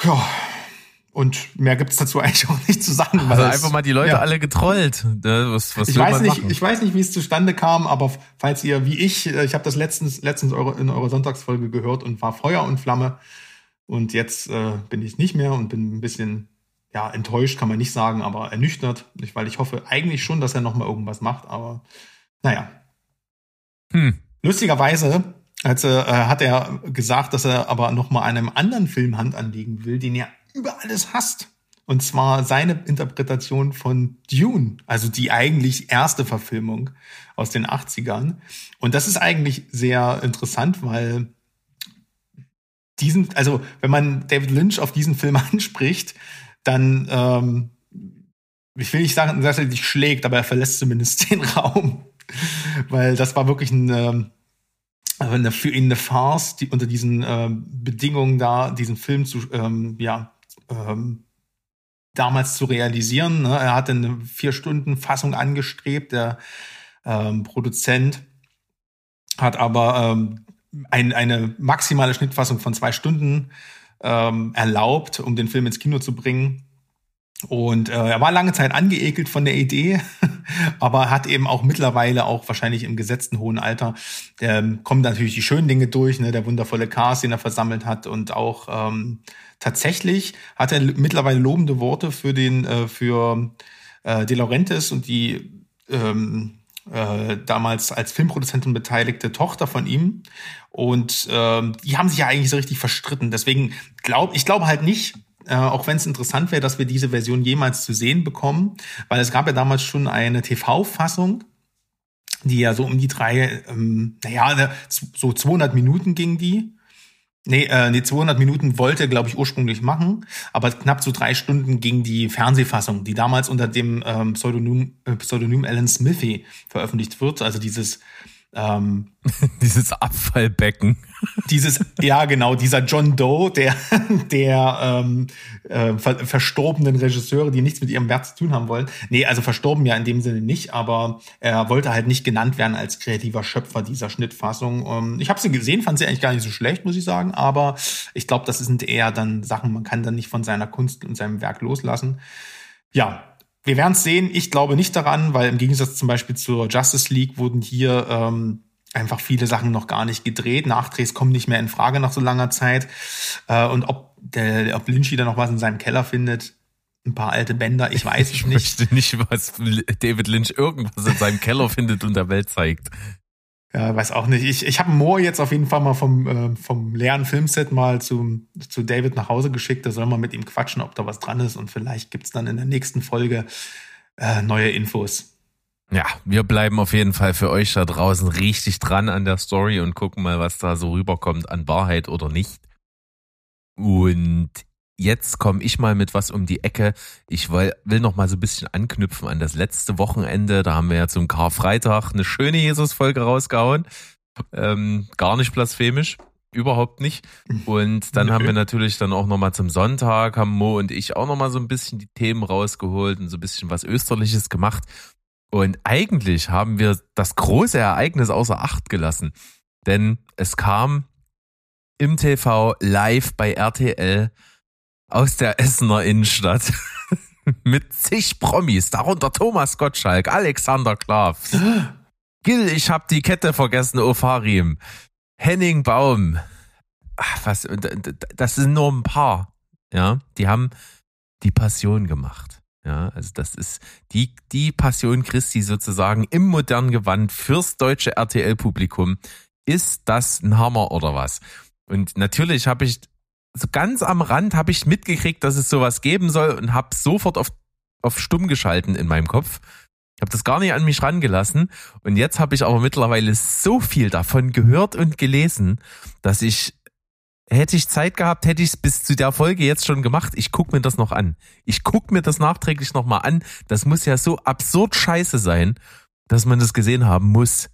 B: Ja, und mehr gibt's dazu eigentlich auch nicht zu sagen.
A: Also einfach mal die Leute ja. alle getrollt.
B: Was, was ich weiß nicht, ich weiß nicht, wie es zustande kam, aber falls ihr wie ich, äh, ich habe das letztens letztens in eurer Sonntagsfolge gehört und war Feuer und Flamme und jetzt äh, bin ich nicht mehr und bin ein bisschen ja enttäuscht, kann man nicht sagen, aber ernüchtert, weil ich hoffe eigentlich schon, dass er noch mal irgendwas macht, aber naja. Hm. Lustigerweise also, äh, hat er gesagt, dass er aber noch mal einem anderen Film Hand anlegen will, den er über alles hasst. Und zwar seine Interpretation von Dune, also die eigentlich erste Verfilmung aus den 80ern. Und das ist eigentlich sehr interessant, weil diesen, also wenn man David Lynch auf diesen Film anspricht, dann, ähm, ich will nicht sagen, dass er dich schlägt, aber er verlässt zumindest den Raum. Weil das war wirklich ein, ähm, eine, für ihn eine Farce, die unter diesen ähm, Bedingungen da, diesen Film zu, ähm, ja, ähm, damals zu realisieren. Ne? Er hatte eine Vier-Stunden-Fassung angestrebt, der ähm, Produzent hat aber ähm, ein, eine maximale Schnittfassung von zwei Stunden ähm, erlaubt, um den Film ins Kino zu bringen. Und äh, er war lange Zeit angeekelt von der Idee, aber hat eben auch mittlerweile auch wahrscheinlich im gesetzten hohen Alter ähm, kommen natürlich die schönen Dinge durch, ne, der wundervolle Cast, den er versammelt hat und auch ähm, tatsächlich hat er mittlerweile lobende Worte für den äh, für äh, De Laurentiis und die ähm, äh, damals als Filmproduzentin beteiligte Tochter von ihm. Und ähm, die haben sich ja eigentlich so richtig verstritten. Deswegen glaube ich glaube halt nicht, äh, auch wenn es interessant wäre, dass wir diese Version jemals zu sehen bekommen, weil es gab ja damals schon eine TV-Fassung, die ja so um die drei, ähm, naja, so 200 Minuten ging die. Nee, äh, nee, 200 Minuten wollte, glaube ich, ursprünglich machen, aber knapp so drei Stunden ging die Fernsehfassung, die damals unter dem ähm, Pseudonym, äh, Pseudonym Alan Smithy veröffentlicht wird. Also dieses
A: ähm, dieses Abfallbecken.
B: Dieses, ja genau, dieser John Doe, der, der ähm, äh, ver verstorbenen Regisseure, die nichts mit ihrem Werk zu tun haben wollen. Nee, also verstorben ja in dem Sinne nicht, aber er wollte halt nicht genannt werden als kreativer Schöpfer dieser Schnittfassung. Ähm, ich habe sie gesehen, fand sie eigentlich gar nicht so schlecht, muss ich sagen, aber ich glaube, das sind eher dann Sachen, man kann dann nicht von seiner Kunst und seinem Werk loslassen. Ja, wir werden es sehen. Ich glaube nicht daran, weil im Gegensatz zum Beispiel zur Justice League wurden hier ähm, einfach viele Sachen noch gar nicht gedreht. Nachdrehs kommen nicht mehr in Frage nach so langer Zeit. Äh, und ob, der, ob Lynch wieder noch was in seinem Keller findet, ein paar alte Bänder, ich weiß es nicht.
A: Ich möchte nicht, was David Lynch irgendwas in seinem Keller findet und der Welt zeigt.
B: Ja, weiß auch nicht. Ich, ich habe Moore jetzt auf jeden Fall mal vom, äh, vom leeren Filmset mal zu, zu David nach Hause geschickt. Da soll man mit ihm quatschen, ob da was dran ist. Und vielleicht gibt's dann in der nächsten Folge äh, neue Infos.
A: Ja, wir bleiben auf jeden Fall für euch da draußen richtig dran an der Story und gucken mal, was da so rüberkommt an Wahrheit oder nicht. Und jetzt komme ich mal mit was um die Ecke. Ich will, will noch mal so ein bisschen anknüpfen an das letzte Wochenende. Da haben wir ja zum Karfreitag eine schöne Jesus-Folge rausgehauen. Ähm, gar nicht blasphemisch. Überhaupt nicht. Und dann
B: Nö.
A: haben wir natürlich dann auch nochmal zum Sonntag, haben Mo und ich auch nochmal so ein bisschen die Themen rausgeholt und so ein bisschen was Österliches gemacht. Und eigentlich haben wir das große Ereignis außer Acht gelassen. Denn es kam im TV live bei RTL aus der Essener Innenstadt mit zig Promis, darunter Thomas Gottschalk, Alexander Klavs, Gil, ich hab die Kette vergessen, Ofarim, Henning Baum, Ach, was, das sind nur ein paar, ja, die haben die Passion gemacht. Ja, also das ist die, die Passion Christi sozusagen im modernen Gewand fürs deutsche RTL-Publikum. Ist das ein Hammer oder was? Und natürlich habe ich so ganz am Rand habe ich mitgekriegt, dass es sowas geben soll und habe sofort auf, auf stumm geschalten in meinem Kopf. Ich habe das gar nicht an mich rangelassen. Und jetzt habe ich aber mittlerweile so viel davon gehört und gelesen, dass ich Hätte ich Zeit gehabt, hätte ich es bis zu der Folge jetzt schon gemacht. Ich guck mir das noch an. Ich guck mir das nachträglich nochmal an. Das muss ja so absurd scheiße sein, dass man das gesehen haben muss.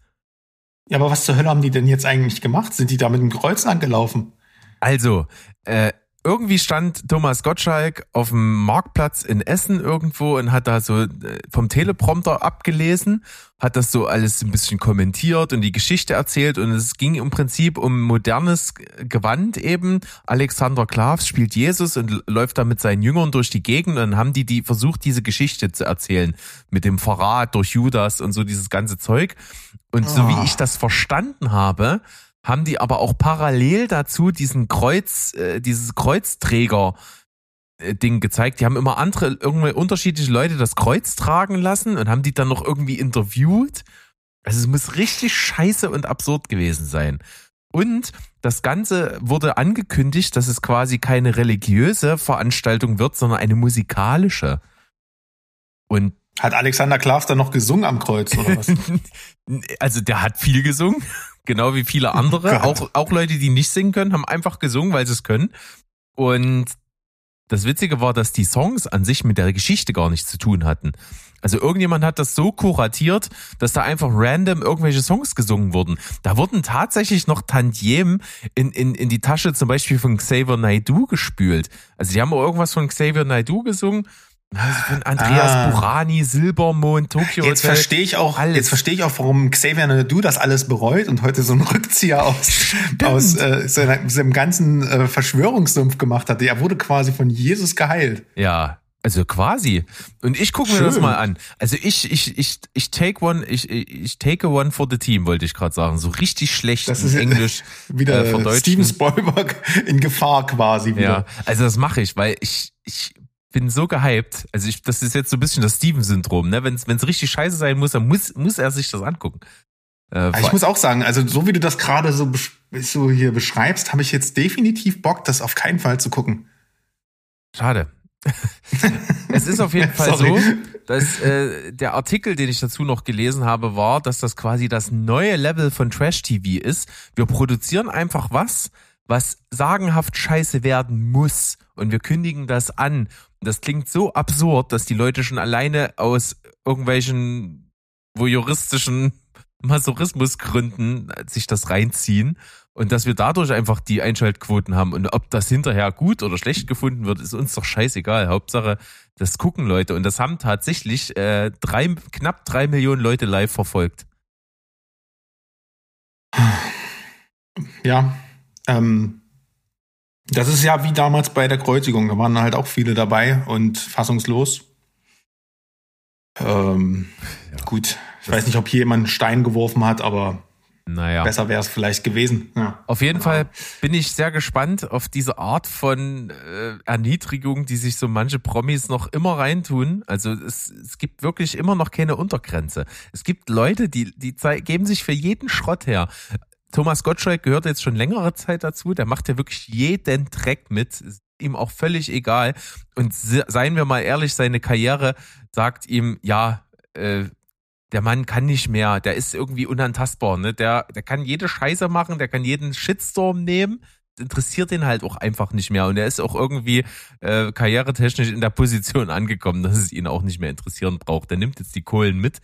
B: Ja, aber was zur Hölle haben die denn jetzt eigentlich gemacht? Sind die da mit dem Kreuz angelaufen?
A: Also, äh, irgendwie stand Thomas Gottschalk auf dem Marktplatz in Essen irgendwo und hat da so äh, vom Teleprompter abgelesen, hat das so alles ein bisschen kommentiert und die Geschichte erzählt und es ging im Prinzip um modernes Gewand eben. Alexander Klavs spielt Jesus und läuft da mit seinen Jüngern durch die Gegend und dann haben die die versucht diese Geschichte zu erzählen mit dem Verrat durch Judas und so dieses ganze Zeug. Und so wie ich das verstanden habe, haben die aber auch parallel dazu diesen Kreuz, äh, dieses Kreuzträger Ding gezeigt. Die haben immer andere, irgendwie unterschiedliche Leute das Kreuz tragen lassen und haben die dann noch irgendwie interviewt. Also es muss richtig scheiße und absurd gewesen sein. Und das Ganze wurde angekündigt, dass es quasi keine religiöse Veranstaltung wird, sondern eine musikalische. Und
B: Hat Alexander Klavs dann noch gesungen am Kreuz oder was?
A: also der hat viel gesungen, genau wie viele andere.
B: Gott.
A: auch, auch Leute, die nicht singen können, haben einfach gesungen, weil sie es können. Und das Witzige war, dass die Songs an sich mit der Geschichte gar nichts zu tun hatten. Also irgendjemand hat das so kuratiert, dass da einfach random irgendwelche Songs gesungen wurden. Da wurden tatsächlich noch Tantiem in, in, in die Tasche zum Beispiel von Xavier Naidoo gespült. Also die haben irgendwas von Xavier Naidoo gesungen. Also von Andreas
B: Ah.
A: Burani, Silbermond, Tokyo
B: Jetzt verstehe ich auch,
A: alles.
B: jetzt verstehe ich auch, warum Xavier Naidoo das alles bereut und heute so einen Rückzieher aus, aus äh, seiner, seinem ganzen äh, Verschwörungssumpf gemacht hatte. Er wurde quasi von Jesus geheilt.
A: Ja, also quasi. Und ich gucke mir das
B: Schön.
A: mal an. Also ich, ich, ich, ich take one, ich, ich take a one for the team, wollte ich gerade sagen. So richtig schlecht
B: Das ist
A: Englisch
B: Wieder
A: äh.
B: Steven Spielberg in Gefahr quasi wieder.
A: Ja, also das mache ich, weil ich, ich bin so gehypt. Also ich, das ist jetzt so ein bisschen das Steven-Syndrom, ne? Wenn es richtig scheiße sein muss, dann muss, muss er sich das angucken. Äh,
B: ich muss auch sagen, also so wie du das gerade so, so hier beschreibst, habe ich jetzt definitiv Bock, das auf keinen Fall zu gucken.
A: Schade. es ist auf jeden Fall so, dass äh, der Artikel, den ich dazu noch gelesen habe, war, dass das quasi das neue Level von Trash-TV ist. Wir produzieren einfach was, was sagenhaft scheiße werden muss. Und wir kündigen das an. Das klingt so absurd, dass die Leute schon alleine aus irgendwelchen voyeuristischen Masochismusgründen sich das reinziehen. Und dass wir dadurch einfach die Einschaltquoten haben. Und ob das hinterher gut oder schlecht gefunden wird, ist uns doch scheißegal. Hauptsache, das gucken Leute. Und das haben tatsächlich äh, drei, knapp drei Millionen Leute live verfolgt.
B: Ja, ähm, das ist ja wie damals bei der Kreuzigung. Da waren halt auch viele dabei und fassungslos. Ähm, Gut, ich weiß nicht, ob hier jemand einen Stein geworfen hat, aber
A: Naja.
B: besser wäre es vielleicht gewesen. Ja.
A: Auf jeden Fall bin ich sehr gespannt auf diese Art von äh, Erniedrigung, die sich so manche Promis noch immer reintun. Also es, es gibt wirklich immer noch keine Untergrenze. Es gibt Leute, die, die geben sich für jeden Schrott her. Thomas Gottschalk gehört jetzt schon längere Zeit dazu. Der macht ja wirklich jeden Dreck mit. Ist ihm auch völlig egal. Und se- seien wir mal ehrlich, seine Karriere sagt ihm, ja, äh, der Mann kann nicht mehr, der ist irgendwie unantastbar, ne? Der, der kann jede Scheiße machen, der kann jeden Shitstorm nehmen, interessiert den halt auch einfach nicht mehr. Und er ist auch irgendwie äh, karrieretechnisch in der Position angekommen, dass es ihn auch nicht mehr interessieren braucht. Der nimmt jetzt die Kohlen mit,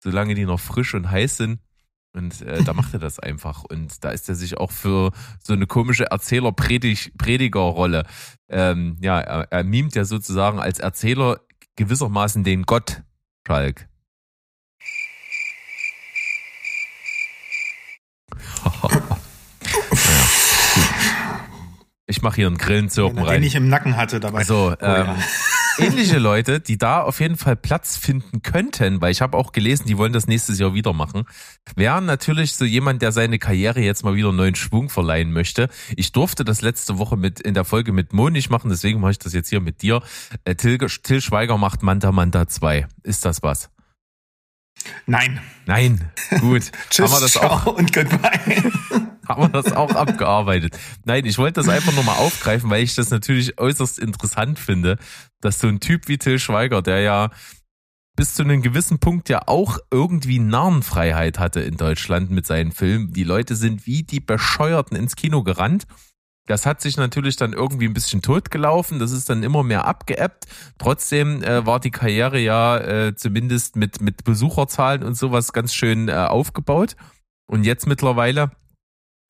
A: solange die noch frisch und heiß sind. Und äh, da macht er das einfach. Und da ist er sich auch für so eine komische Erzähler-Prediger-Rolle. Ähm, ja, er, er mimt ja sozusagen als Erzähler gewissermaßen den Gott, Schalk. Ich mache hier einen Grillenzirpen rein.
B: Den ich im Nacken hatte dabei.
A: So,
B: Oh ja.
A: Ähnliche Leute, die da auf jeden Fall Platz finden könnten, weil ich habe auch gelesen, die wollen das nächstes Jahr wieder machen, wären natürlich so jemand, der seine Karriere jetzt mal wieder neuen Schwung verleihen möchte. Ich durfte das letzte Woche mit in der Folge mit Mo nicht machen, deswegen mache ich das jetzt hier mit dir. Äh, Till, Till Schweiger macht Manta Manta 2. Ist das was?
B: Nein.
A: Nein. Gut.
B: Tschüss,
A: haben wir das auch
B: und goodbye.
A: haben wir das auch abgearbeitet. Nein, ich wollte das einfach nur mal aufgreifen, weil ich das natürlich äußerst interessant finde, dass so ein Typ wie Till Schweiger, der ja bis zu einem gewissen Punkt ja auch irgendwie Narrenfreiheit hatte in Deutschland mit seinen Filmen. Die Leute sind wie die Bescheuerten ins Kino gerannt. Das hat sich natürlich dann irgendwie ein bisschen totgelaufen. Das ist dann immer mehr abgeebbt. Trotzdem äh, war die Karriere ja äh, zumindest mit, mit Besucherzahlen und sowas ganz schön äh, aufgebaut. Und jetzt mittlerweile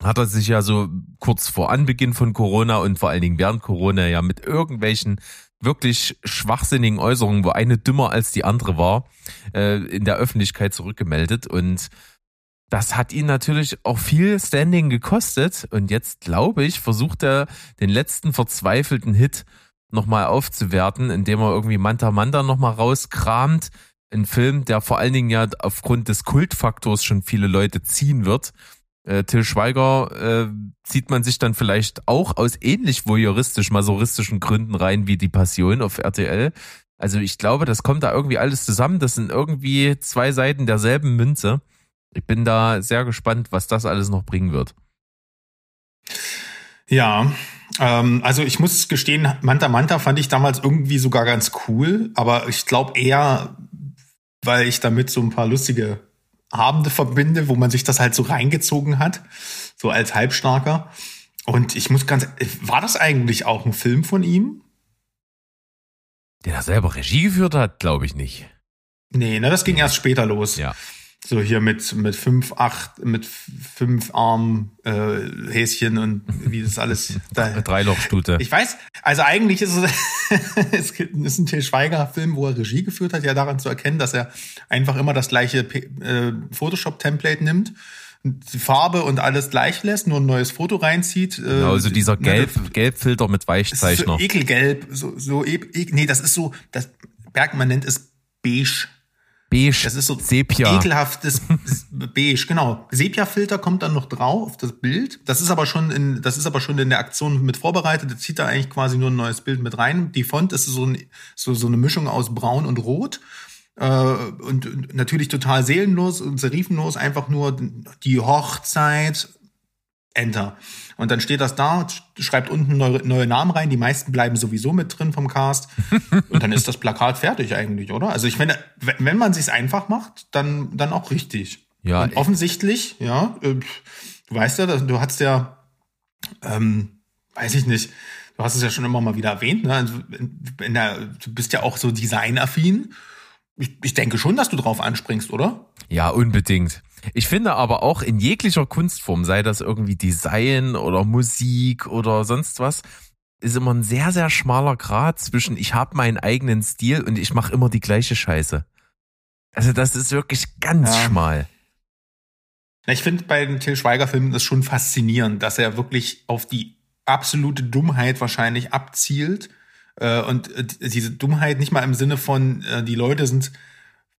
A: hat er sich ja so kurz vor Anbeginn von Corona und vor allen Dingen während Corona ja mit irgendwelchen wirklich schwachsinnigen Äußerungen, wo eine dümmer als die andere war, äh, in der Öffentlichkeit zurückgemeldet. Und das hat ihn natürlich auch viel Standing gekostet. Und jetzt, glaube ich, versucht er den letzten verzweifelten Hit nochmal aufzuwerten, indem er irgendwie Manta Manta nochmal rauskramt. Ein Film, der vor allen Dingen ja aufgrund des Kultfaktors schon viele Leute ziehen wird. Äh, Till Schweiger äh, zieht man sich dann vielleicht auch aus ähnlich voyeuristisch, masochistischen Gründen rein wie die Passion auf RTL. Also ich glaube, das kommt da irgendwie alles zusammen. Das sind irgendwie zwei Seiten derselben Münze. Ich bin da sehr gespannt, was das alles noch bringen wird.
B: Ja, ähm, also ich muss gestehen, Manta Manta fand ich damals irgendwie sogar ganz cool, aber ich glaube eher, weil ich damit so ein paar lustige Abende verbinde, wo man sich das halt so reingezogen hat, so als Halbstarker. Und ich muss ganz, war das eigentlich auch ein Film von ihm?
A: Der da selber Regie geführt hat, glaube ich nicht.
B: Nee, ne, das ging erst später los.
A: Ja.
B: So hier mit, mit fünf, acht, mit fünf Armen, äh, Häschen und wie das alles da.
A: Dreilochstute.
B: Ich weiß, also eigentlich ist es, es ist ein Til Schweiger-Film, wo er Regie geführt hat, ja daran zu erkennen, dass er einfach immer das gleiche äh, Photoshop-Template nimmt, die Farbe und alles gleich lässt, nur ein neues Foto reinzieht. Äh,
A: Genau, also dieser Gelb, Gelbfilter mit Weichzeichner.
B: so ekelgelb, so, so e e nee, das ist so, das Bergmann nennt es beige.
A: Beige,
B: Das ist so
A: Sepia.
B: ekelhaftes Beige, genau. Sepia-Filter kommt dann noch drauf auf das Bild. Das ist aber schon in, das ist aber schon in der Aktion mit vorbereitet. Da zieht er eigentlich quasi nur ein neues Bild mit rein. Die Font ist so, ein, so, so eine Mischung aus Braun und Rot. Und, und natürlich total seelenlos und serifenlos, einfach nur die Hochzeit, Enter. Und dann steht das da, schreibt unten neue, neue Namen rein, die meisten bleiben sowieso mit drin vom Cast. Und dann ist das Plakat fertig eigentlich, oder? Also ich finde, wenn man sich's einfach macht, dann, dann auch richtig.
A: Ja,
B: Und offensichtlich, ja, äh, du weißt ja, du hast ja, ähm, weiß ich nicht, du hast es ja schon immer mal wieder erwähnt, ne? Also der, du bist ja auch so designaffin. Ich, ich denke schon, dass du drauf anspringst, oder?
A: Ja, unbedingt. Ich finde aber auch in jeglicher Kunstform, sei das irgendwie Design oder Musik oder sonst was, ist immer ein sehr, sehr schmaler Grad zwischen ich habe meinen eigenen Stil und ich mache immer die gleiche Scheiße. Also das ist wirklich ganz
B: Ja.
A: schmal.
B: Na, Ich finde bei den Till Schweiger-Filmen das schon faszinierend, dass er wirklich auf die absolute Dummheit wahrscheinlich abzielt. Äh, und äh, diese Dummheit nicht mal im Sinne von, äh, die Leute sind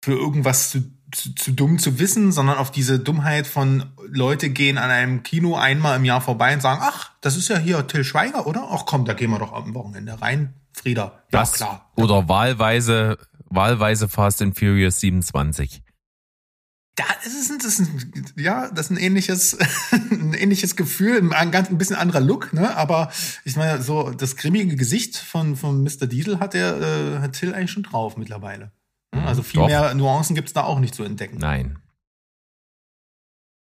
B: für irgendwas zu, zu, zu dumm zu wissen, sondern auf diese Dummheit von Leute gehen an einem Kino einmal im Jahr vorbei und sagen, ach, das ist ja hier Till Schweiger, oder? Ach komm, da gehen wir doch am Wochenende rein. Frieda. Ja,
A: Das
B: klar.
A: oder wahlweise, wahlweise Fast and Furious 27.
B: Ja, das ist, ein- das ist ein, ja, das ist ein ähnliches, ein ähnliches Gefühl, ein ganz ein bisschen anderer Look, ne? Aber ich meine, so das grimmige Gesicht von von Mr. Diesel hat der äh, hat Till eigentlich schon drauf mittlerweile. Ne? Also viel
A: Doch.
B: mehr Nuancen gibt's da auch nicht zu entdecken.
A: Nein.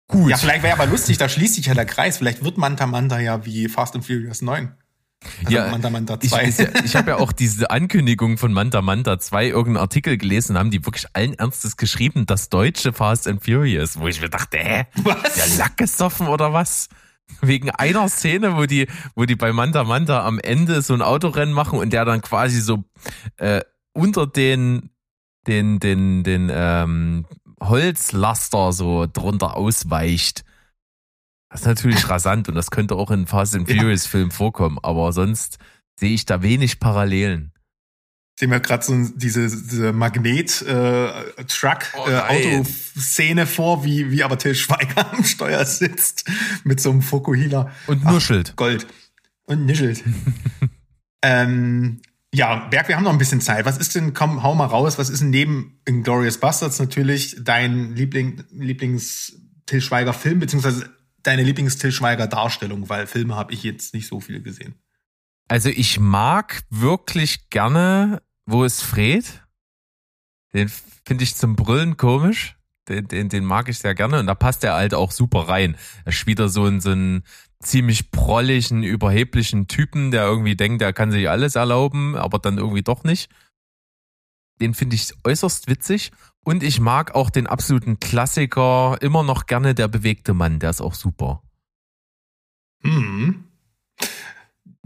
A: Gut.
B: Ja, vielleicht wäre aber lustig, da schließt sich ja der Kreis. Vielleicht wird Manta Manta ja wie Fast and Furious 9. Also
A: ja,
B: Manta Manta
A: ich,
B: 2.
A: ist ja, ich habe ja auch diese Ankündigung von Manta Manta 2 irgendeinen Artikel gelesen, haben die wirklich allen Ernstes geschrieben, das deutsche Fast and Furious, wo ich mir dachte, hä?
B: Was?
A: Der Lack gesoffen oder was? Wegen einer Szene, wo die, wo die bei Manta Manta am Ende so ein Autorennen machen und der dann quasi so äh, unter den, den, den, den ähm, Holzlaster so drunter ausweicht. Das ist natürlich rasant und das könnte auch in Fast and
B: Ja.
A: Furious Film vorkommen, aber sonst sehe ich da wenig Parallelen.
B: sehen wir gerade so diese, diese Magnet-Truck
A: Oh
B: äh,
A: nein.
B: Auto-Szene vor, wie, wie aber Till Schweiger am Steuer sitzt mit so einem Fokuhila
A: Und nuschelt.
B: Gold und nischelt. ähm, ja, Berg, wir haben noch ein bisschen Zeit. Was ist denn, komm, hau mal raus, was ist denn neben Inglourious Bastards natürlich dein Liebling, Lieblings-Till Schweiger-Film, beziehungsweise deine Lieblings-Till Schweiger-Darstellung, weil Filme habe ich jetzt nicht so viele gesehen.
A: Also ich mag wirklich gerne, wo es Fred. Den finde ich zum Brüllen komisch. Den, den, den mag ich sehr gerne und da passt er halt auch super rein. Er spielt da so einen, so einen ziemlich prolligen, überheblichen Typen, der irgendwie denkt, er kann sich alles erlauben, aber dann irgendwie doch nicht. Den finde ich äußerst witzig und ich mag auch den absoluten Klassiker immer noch gerne der bewegte Mann, der ist auch super.
B: Hm.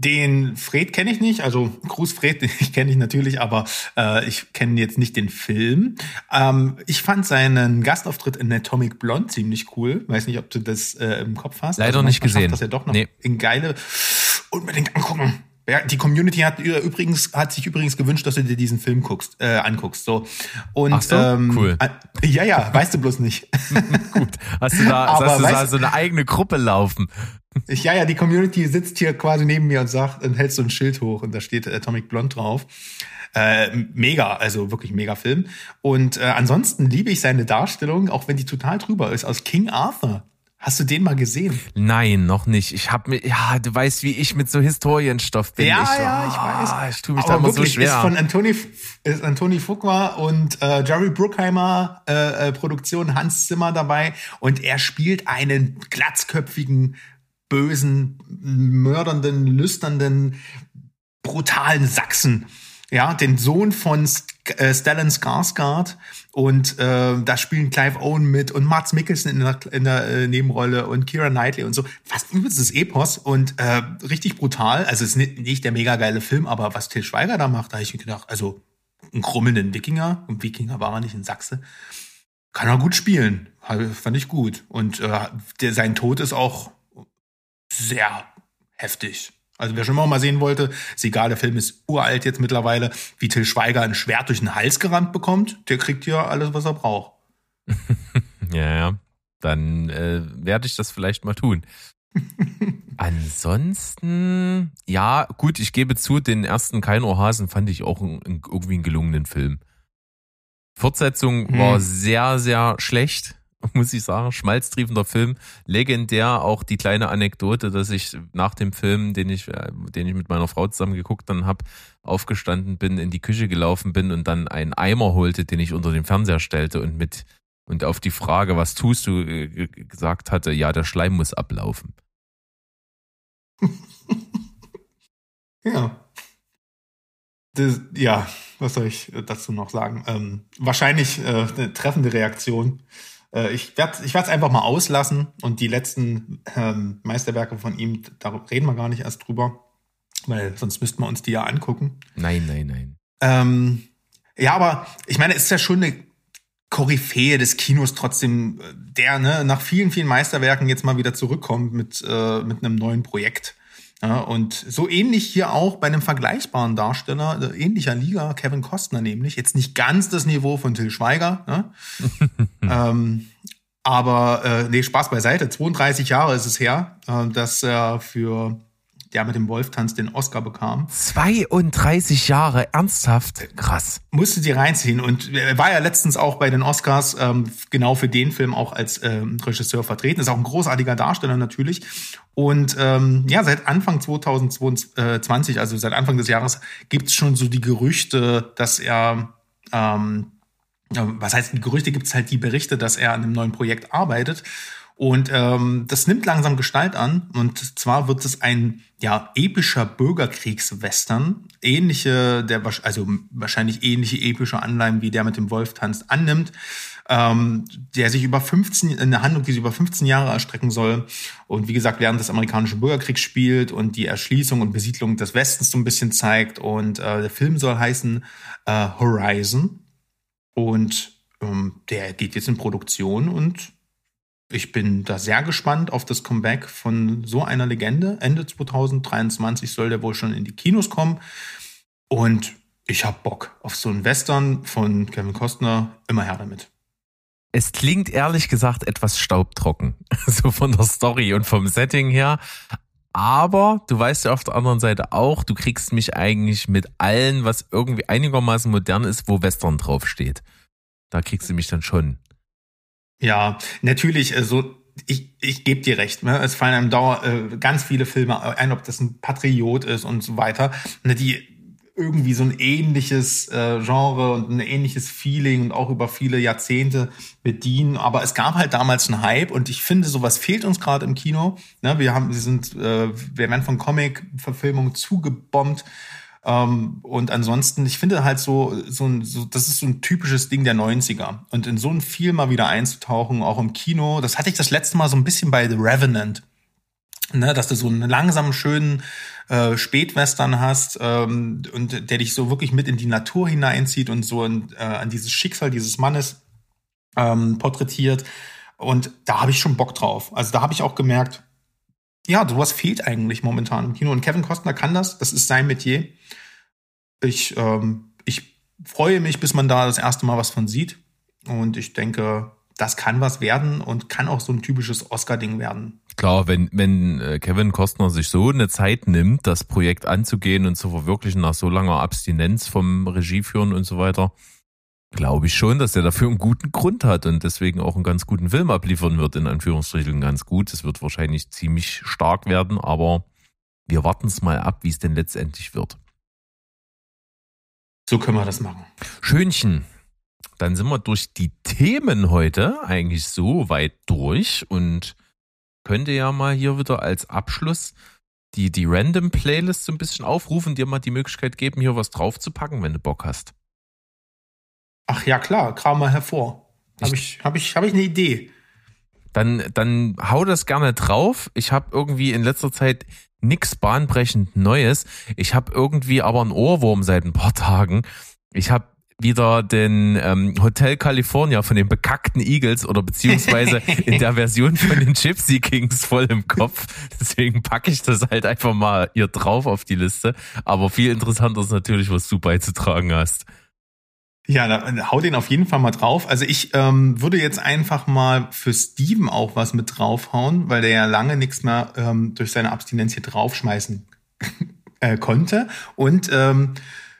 B: Den Fred kenne ich nicht, also Gruß Fred, ich kenne ich natürlich, aber äh, ich kenne jetzt nicht den Film. Ähm, ich fand seinen Gastauftritt in Atomic Blonde ziemlich cool. Weiß nicht, ob du das äh, im Kopf hast.
A: Leider nicht
B: manchmal schafft
A: gesehen.
B: Das ja doch noch
A: Nee.
B: in geile unbedingt angucken. Ja, die Community hat übrigens hat sich übrigens gewünscht, dass du dir diesen Film guckst, äh, anguckst. So und
A: Ach so?
B: ähm,
A: Cool.
B: äh, ja, ja, weißt du bloß nicht.
A: Gut. Hast du da,
B: Aber
A: hast du da
B: weißt-
A: so eine eigene Gruppe laufen?
B: Ich, ja, ja, die Community sitzt hier quasi neben mir und sagt und hält so ein Schild hoch und da steht Atomic Blonde drauf. Äh, mega, also wirklich mega Film. Und äh, ansonsten liebe ich seine Darstellung, auch wenn die total drüber ist, aus King Arthur. Hast du den mal gesehen?
A: Nein, noch nicht. Ich hab mir, ja, du weißt, wie ich mit so Historienstoff bin.
B: Ja,
A: ich,
B: ja, ich
A: ah,
B: weiß.
A: Ich tue mich da
B: Aber
A: immer so
B: wirklich,
A: schwer.
B: ist von Antoni, ist Antoni Fuqua und äh, Jerry Bruckheimer äh, äh, Produktion, Hans Zimmer dabei und er spielt einen glatzköpfigen, bösen, mördernden, lüsternden, brutalen Sachsen. Ja, den Sohn von äh, Stellan Skarsgård und äh, da spielen Clive Owen mit und Mats Mikkelsen in der, in der äh, Nebenrolle und Kira Knightley und so. Fast übelstes Epos und äh, richtig brutal. Also es ist nicht, nicht der mega geile Film, aber was Till Schweiger da macht, da habe ich mir gedacht, also einen krummelnden Wikinger, ein Wikinger war er nicht in Sachse, kann er gut spielen. Fand ich gut. Und äh, der, sein Tod ist auch sehr heftig. Also wer schon mal sehen wollte, ist egal, der Film ist uralt jetzt mittlerweile, wie Till Schweiger ein Schwert durch den Hals gerammt bekommt, der kriegt hier alles, was er braucht.
A: ja, ja. Dann äh, werde ich das vielleicht mal tun. Ansonsten, ja, gut, ich gebe zu, den ersten Kein Ohrhasen fand ich auch ein, irgendwie einen gelungenen Film. Fortsetzung
B: Hm.
A: war sehr, sehr schlecht, muss ich sagen. Schmalztriefender Film. Legendär auch die kleine Anekdote, dass ich nach dem Film, den ich, äh, den ich mit meiner Frau zusammen geguckt dann hab, aufgestanden bin, in die Küche gelaufen bin und dann einen Eimer holte, den ich unter den Fernseher stellte und mit und auf die Frage, was tust du, äh, gesagt hatte, ja, der Schleim muss ablaufen.
B: Ja. Das, ja, was soll ich äh, dazu noch sagen? Ähm, wahrscheinlich äh, eine treffende Reaktion. Äh, ich werde ich werd's einfach mal auslassen und die letzten ähm, Meisterwerke von ihm, da reden wir gar nicht erst drüber, weil sonst müssten wir uns die ja angucken.
A: Nein, nein, nein.
B: Ähm, ja, aber ich meine, es ist ja schon eine Koryphäe des Kinos trotzdem, äh, der ne, nach vielen, vielen Meisterwerken jetzt mal wieder zurückkommt mit, äh, mit einem neuen Projekt. Ja, und so ähnlich hier auch bei einem vergleichbaren Darsteller, äh, ähnlicher Liga, Kevin Costner nämlich. Jetzt nicht ganz das Niveau von Till Schweiger, ne? ähm, aber äh, nee, Spaß beiseite. 32 Jahre ist es her, äh, dass er für der mit dem Wolf-Tanz den Oscar bekam.
A: 32 Jahre, ernsthaft? Krass.
B: musste die reinziehen und er war ja letztens auch bei den Oscars ähm, genau für den Film auch als ähm, Regisseur vertreten. Ist auch ein großartiger Darsteller natürlich. Und ähm, ja, seit Anfang 2022, also seit Anfang des Jahres, gibt's schon so die Gerüchte, dass er ähm, was heißt die Gerüchte, gibt's halt die Berichte, dass er an einem neuen Projekt arbeitet. Und ähm, das nimmt langsam Gestalt an. Und zwar wird es ein ja epischer Bürgerkriegswestern, ähnliche, der also wahrscheinlich ähnliche epische Anleihen wie der mit dem Wolf tanzt annimmt ähm, der sich über 15, eine Handlung, die sich über 15 Jahre erstrecken soll. Und wie gesagt, während des amerikanischen Bürgerkriegs spielt und die Erschließung und Besiedlung des Westens so ein bisschen zeigt. Und äh, der Film soll heißen äh, Horizon. Und ähm, der geht jetzt in Produktion und ich bin da sehr gespannt auf das Comeback von so einer Legende. Ende 2023 soll der wohl schon in die Kinos kommen. Und ich hab Bock auf so einen Western von Kevin Costner. Immer her damit
A: es klingt ehrlich gesagt etwas staubtrocken, so von der Story und vom Setting her. Aber du weißt ja auf der anderen Seite auch, du kriegst mich eigentlich mit allen, was irgendwie einigermaßen modern ist, wo Western draufsteht. Da kriegst du mich dann schon.
B: Ja, natürlich, also ich, ich gebe dir recht, ne? es fallen einem Dauer äh, ganz viele Filme ein, ob das ein Patriot ist und so weiter, ne, die irgendwie so ein ähnliches äh, Genre und ein ähnliches Feeling und auch über viele Jahrzehnte bedienen. Aber es gab halt damals einen Hype und ich finde, sowas fehlt uns gerade im Kino. Ne, wir haben, wir sind, äh, wir werden von Comic-Verfilmungen zugebombt. Ähm, und ansonsten, ich finde halt so, so, ein, so, das ist so ein typisches Ding der 90er. Und in so ein Film mal wieder einzutauchen, auch im Kino, das hatte ich das letzte Mal so ein bisschen bei The Revenant. Ne, dass du so einen langsamen, schönen äh, Spätwestern hast ähm, und der dich so wirklich mit in die Natur hineinzieht und so in, äh, an dieses Schicksal dieses Mannes ähm, porträtiert. Und da habe ich schon Bock drauf. Also da habe ich auch gemerkt, ja, sowas fehlt eigentlich momentan im Kino. Und Kevin Costner kann das, das ist sein Metier. Ich, ähm, ich freue mich, bis man da das erste Mal was von sieht. Und ich denke, das kann was werden und kann auch so ein typisches Oscar-Ding werden.
A: Klar, wenn, wenn äh, Kevin Costner sich so eine Zeit nimmt, das Projekt anzugehen und zu verwirklichen nach so langer Abstinenz vom Regieführen und so weiter, glaube ich schon, dass er dafür einen guten Grund hat und deswegen auch einen ganz guten Film abliefern wird, in Anführungsstrichen ganz gut. Es wird wahrscheinlich ziemlich stark werden, aber wir warten es mal ab, wie es denn letztendlich wird.
B: So können wir das machen.
A: Schönchen. Dann sind wir durch die Themen heute eigentlich so weit durch und könnte ja mal hier wieder als Abschluss die, die Random Playlist so ein bisschen aufrufen, dir mal die Möglichkeit geben, hier was draufzupacken, wenn du Bock hast.
B: Ach ja, klar, kram mal hervor. Habe ich, hab ich, hab ich eine Idee.
A: Dann, dann hau das gerne drauf. Ich habe irgendwie in letzter Zeit nix bahnbrechend Neues. Ich habe irgendwie aber einen Ohrwurm seit ein paar Tagen. Ich habe wieder den ähm, Hotel California von den bekackten Eagles oder beziehungsweise in der Version von den Gypsy Kings voll im Kopf. Deswegen packe ich das halt einfach mal hier drauf auf die Liste. Aber viel interessanter ist natürlich, was du beizutragen hast.
B: Ja, da, hau den auf jeden Fall mal drauf. Also ich ähm, würde jetzt einfach mal für Steven auch was mit draufhauen, weil der ja lange nichts mehr ähm, durch seine Abstinenz hier draufschmeißen äh, konnte. Und ähm,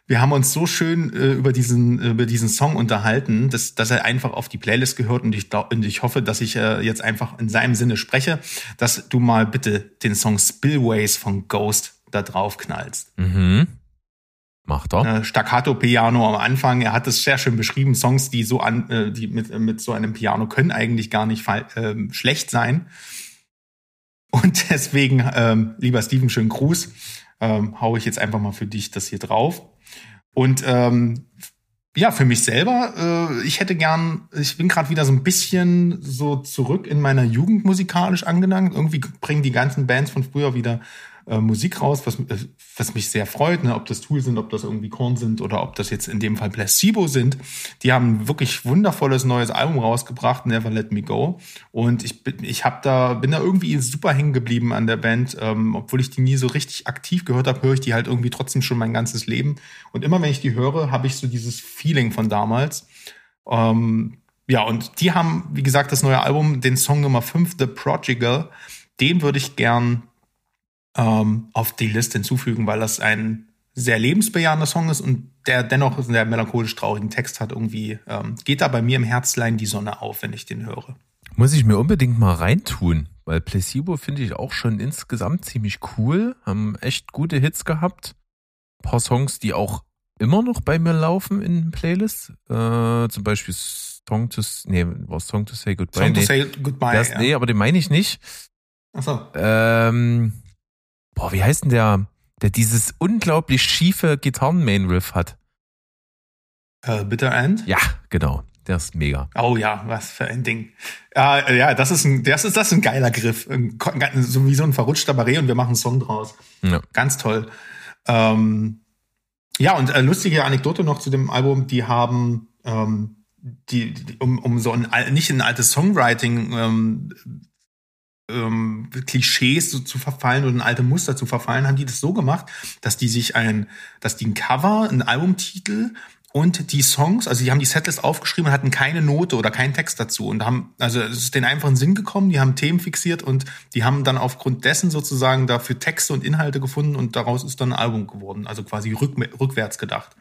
B: wir haben uns so schön äh, über diesen über diesen Song unterhalten, dass, dass er einfach auf die Playlist gehört und ich, und ich hoffe, dass ich äh, jetzt einfach in seinem Sinne spreche, dass du mal bitte den Song Spillways von Ghost da drauf knallst.
A: Mhm. Mach doch.
B: Äh, Staccato Piano am Anfang, er hat es sehr schön beschrieben, Songs, die so an äh, die mit mit so einem Piano können eigentlich gar nicht äh, schlecht sein. Und deswegen, ähm, lieber Steven, schönen Gruß. Ähm, hau ich jetzt einfach mal für dich das hier drauf. Und ähm, ja, für mich selber, äh, ich hätte gern, ich bin gerade wieder so ein bisschen so zurück in meiner Jugend musikalisch angelangt. Irgendwie bringen die ganzen Bands von früher wieder äh, Musik raus, was, äh, was mich sehr freut, ne? ob das Tool sind, ob das irgendwie Korn sind oder ob das jetzt in dem Fall Placebo sind. Die haben wirklich wundervolles neues Album rausgebracht, Never Let Me Go. Und ich bin, ich hab da, bin da irgendwie super hängen geblieben an der Band, ähm, obwohl ich die nie so richtig aktiv gehört habe, höre ich die halt irgendwie trotzdem schon mein ganzes Leben. Und immer wenn ich die höre, habe ich so dieses Feeling von damals. Ähm, ja, und die haben, wie gesagt, das neue Album, den Song Nummer 5, The Prodigal, den würde ich gern ähm, auf die Liste hinzufügen, weil das ein sehr lebensbejahender Song ist und der dennoch einen sehr melancholisch traurigen Text hat. Irgendwie ähm, geht da bei mir im Herzlein die Sonne auf, wenn ich den höre.
A: Muss ich mir unbedingt mal reintun, weil Placebo finde ich auch schon insgesamt ziemlich cool, haben echt gute Hits gehabt. Ein paar Songs, die auch immer noch bei mir laufen in Playlists. Äh, zum Beispiel Song to, nee, war Song to Say Goodbye.
B: Song
A: nee.
B: to Say Goodbye.
A: Das,
B: ja.
A: Nee, aber den meine ich nicht.
B: Achso.
A: Ähm, boah, wie heißt denn der, der dieses unglaublich schiefe Gitarren-Main-Riff hat?
B: Äh, Bitter End?
A: Ja, genau. Der ist mega.
B: Oh ja, was für ein Ding. Ja, äh, ja, das ist ein, das ist, das ist ein geiler Griff. Ein, so wie so ein verrutschter Barret und wir machen einen Song draus.
A: Ja.
B: Ganz toll. Ähm, ja, und äh, lustige Anekdote noch zu dem Album, die haben, ähm, die, die um, um so ein nicht in ein altes Songwriting ähm, ähm, Klischees so zu verfallen oder ein alte Muster zu verfallen, haben die das so gemacht, dass die sich ein, dass die ein Cover, einen Albumtitel und die Songs, also die haben die Setlist aufgeschrieben und hatten keine Note oder keinen Text dazu und haben, also es ist in den Sinn gekommen, die haben Themen fixiert und die haben dann aufgrund dessen sozusagen dafür Texte und Inhalte gefunden und daraus ist dann ein Album geworden, also quasi rück, rückwärts gedacht.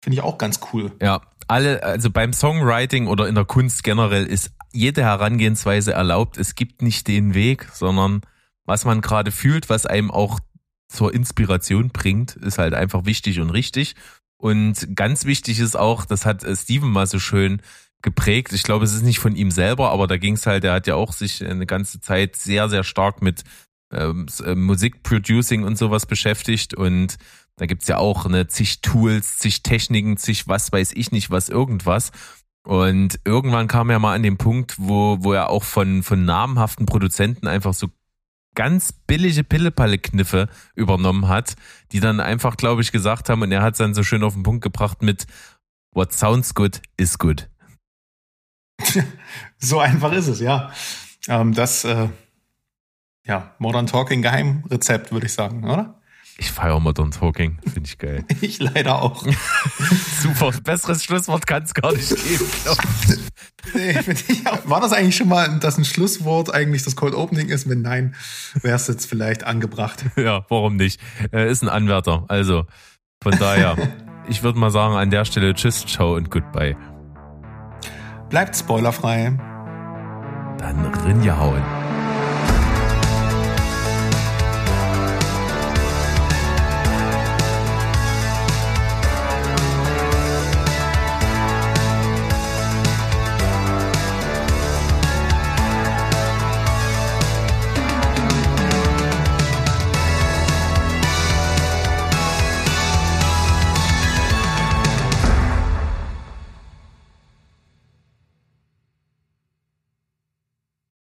B: Finde ich auch ganz cool.
A: Ja, alle, also beim Songwriting oder in der Kunst generell ist jede Herangehensweise erlaubt. Es gibt nicht den Weg, sondern was man gerade fühlt, was einem auch zur Inspiration bringt, ist halt einfach wichtig und richtig. Und ganz wichtig ist auch, das hat äh, Steven mal so schön geprägt. Ich glaube, es ist nicht von ihm selber, aber da ging es halt, er hat ja auch sich eine ganze Zeit sehr, sehr stark mit ähm, äh, Musikproducing und sowas beschäftigt und da gibt's ja auch ne, zig Tools, zig Techniken, zig was weiß ich nicht, was irgendwas. Und irgendwann kam er mal an den Punkt, wo, wo er auch von, von namhaften Produzenten einfach so ganz billige Pillepalle-Kniffe übernommen hat, die dann einfach, glaube ich, gesagt haben, und er hat es dann so schön auf den Punkt gebracht mit What sounds good is good.
B: So einfach ist es, ja. Ähm, das, äh, ja, Modern Talking Geheimrezept, würde ich sagen, oder?
A: Ich feiere Modern Talking, finde ich geil.
B: Ich leider auch.
A: Super, besseres Schlusswort kann es gar nicht geben.
B: Nee, find ich auch. War das eigentlich schon mal, dass ein Schlusswort eigentlich das Cold Opening ist? Wenn nein, wäre es jetzt vielleicht angebracht.
A: Ja, warum nicht? Er ist ein Anwärter. Also, von daher, ich würde mal sagen, an der Stelle Tschüss, Ciao und Goodbye.
B: Bleibt spoilerfrei.
A: Dann Rinja hauen.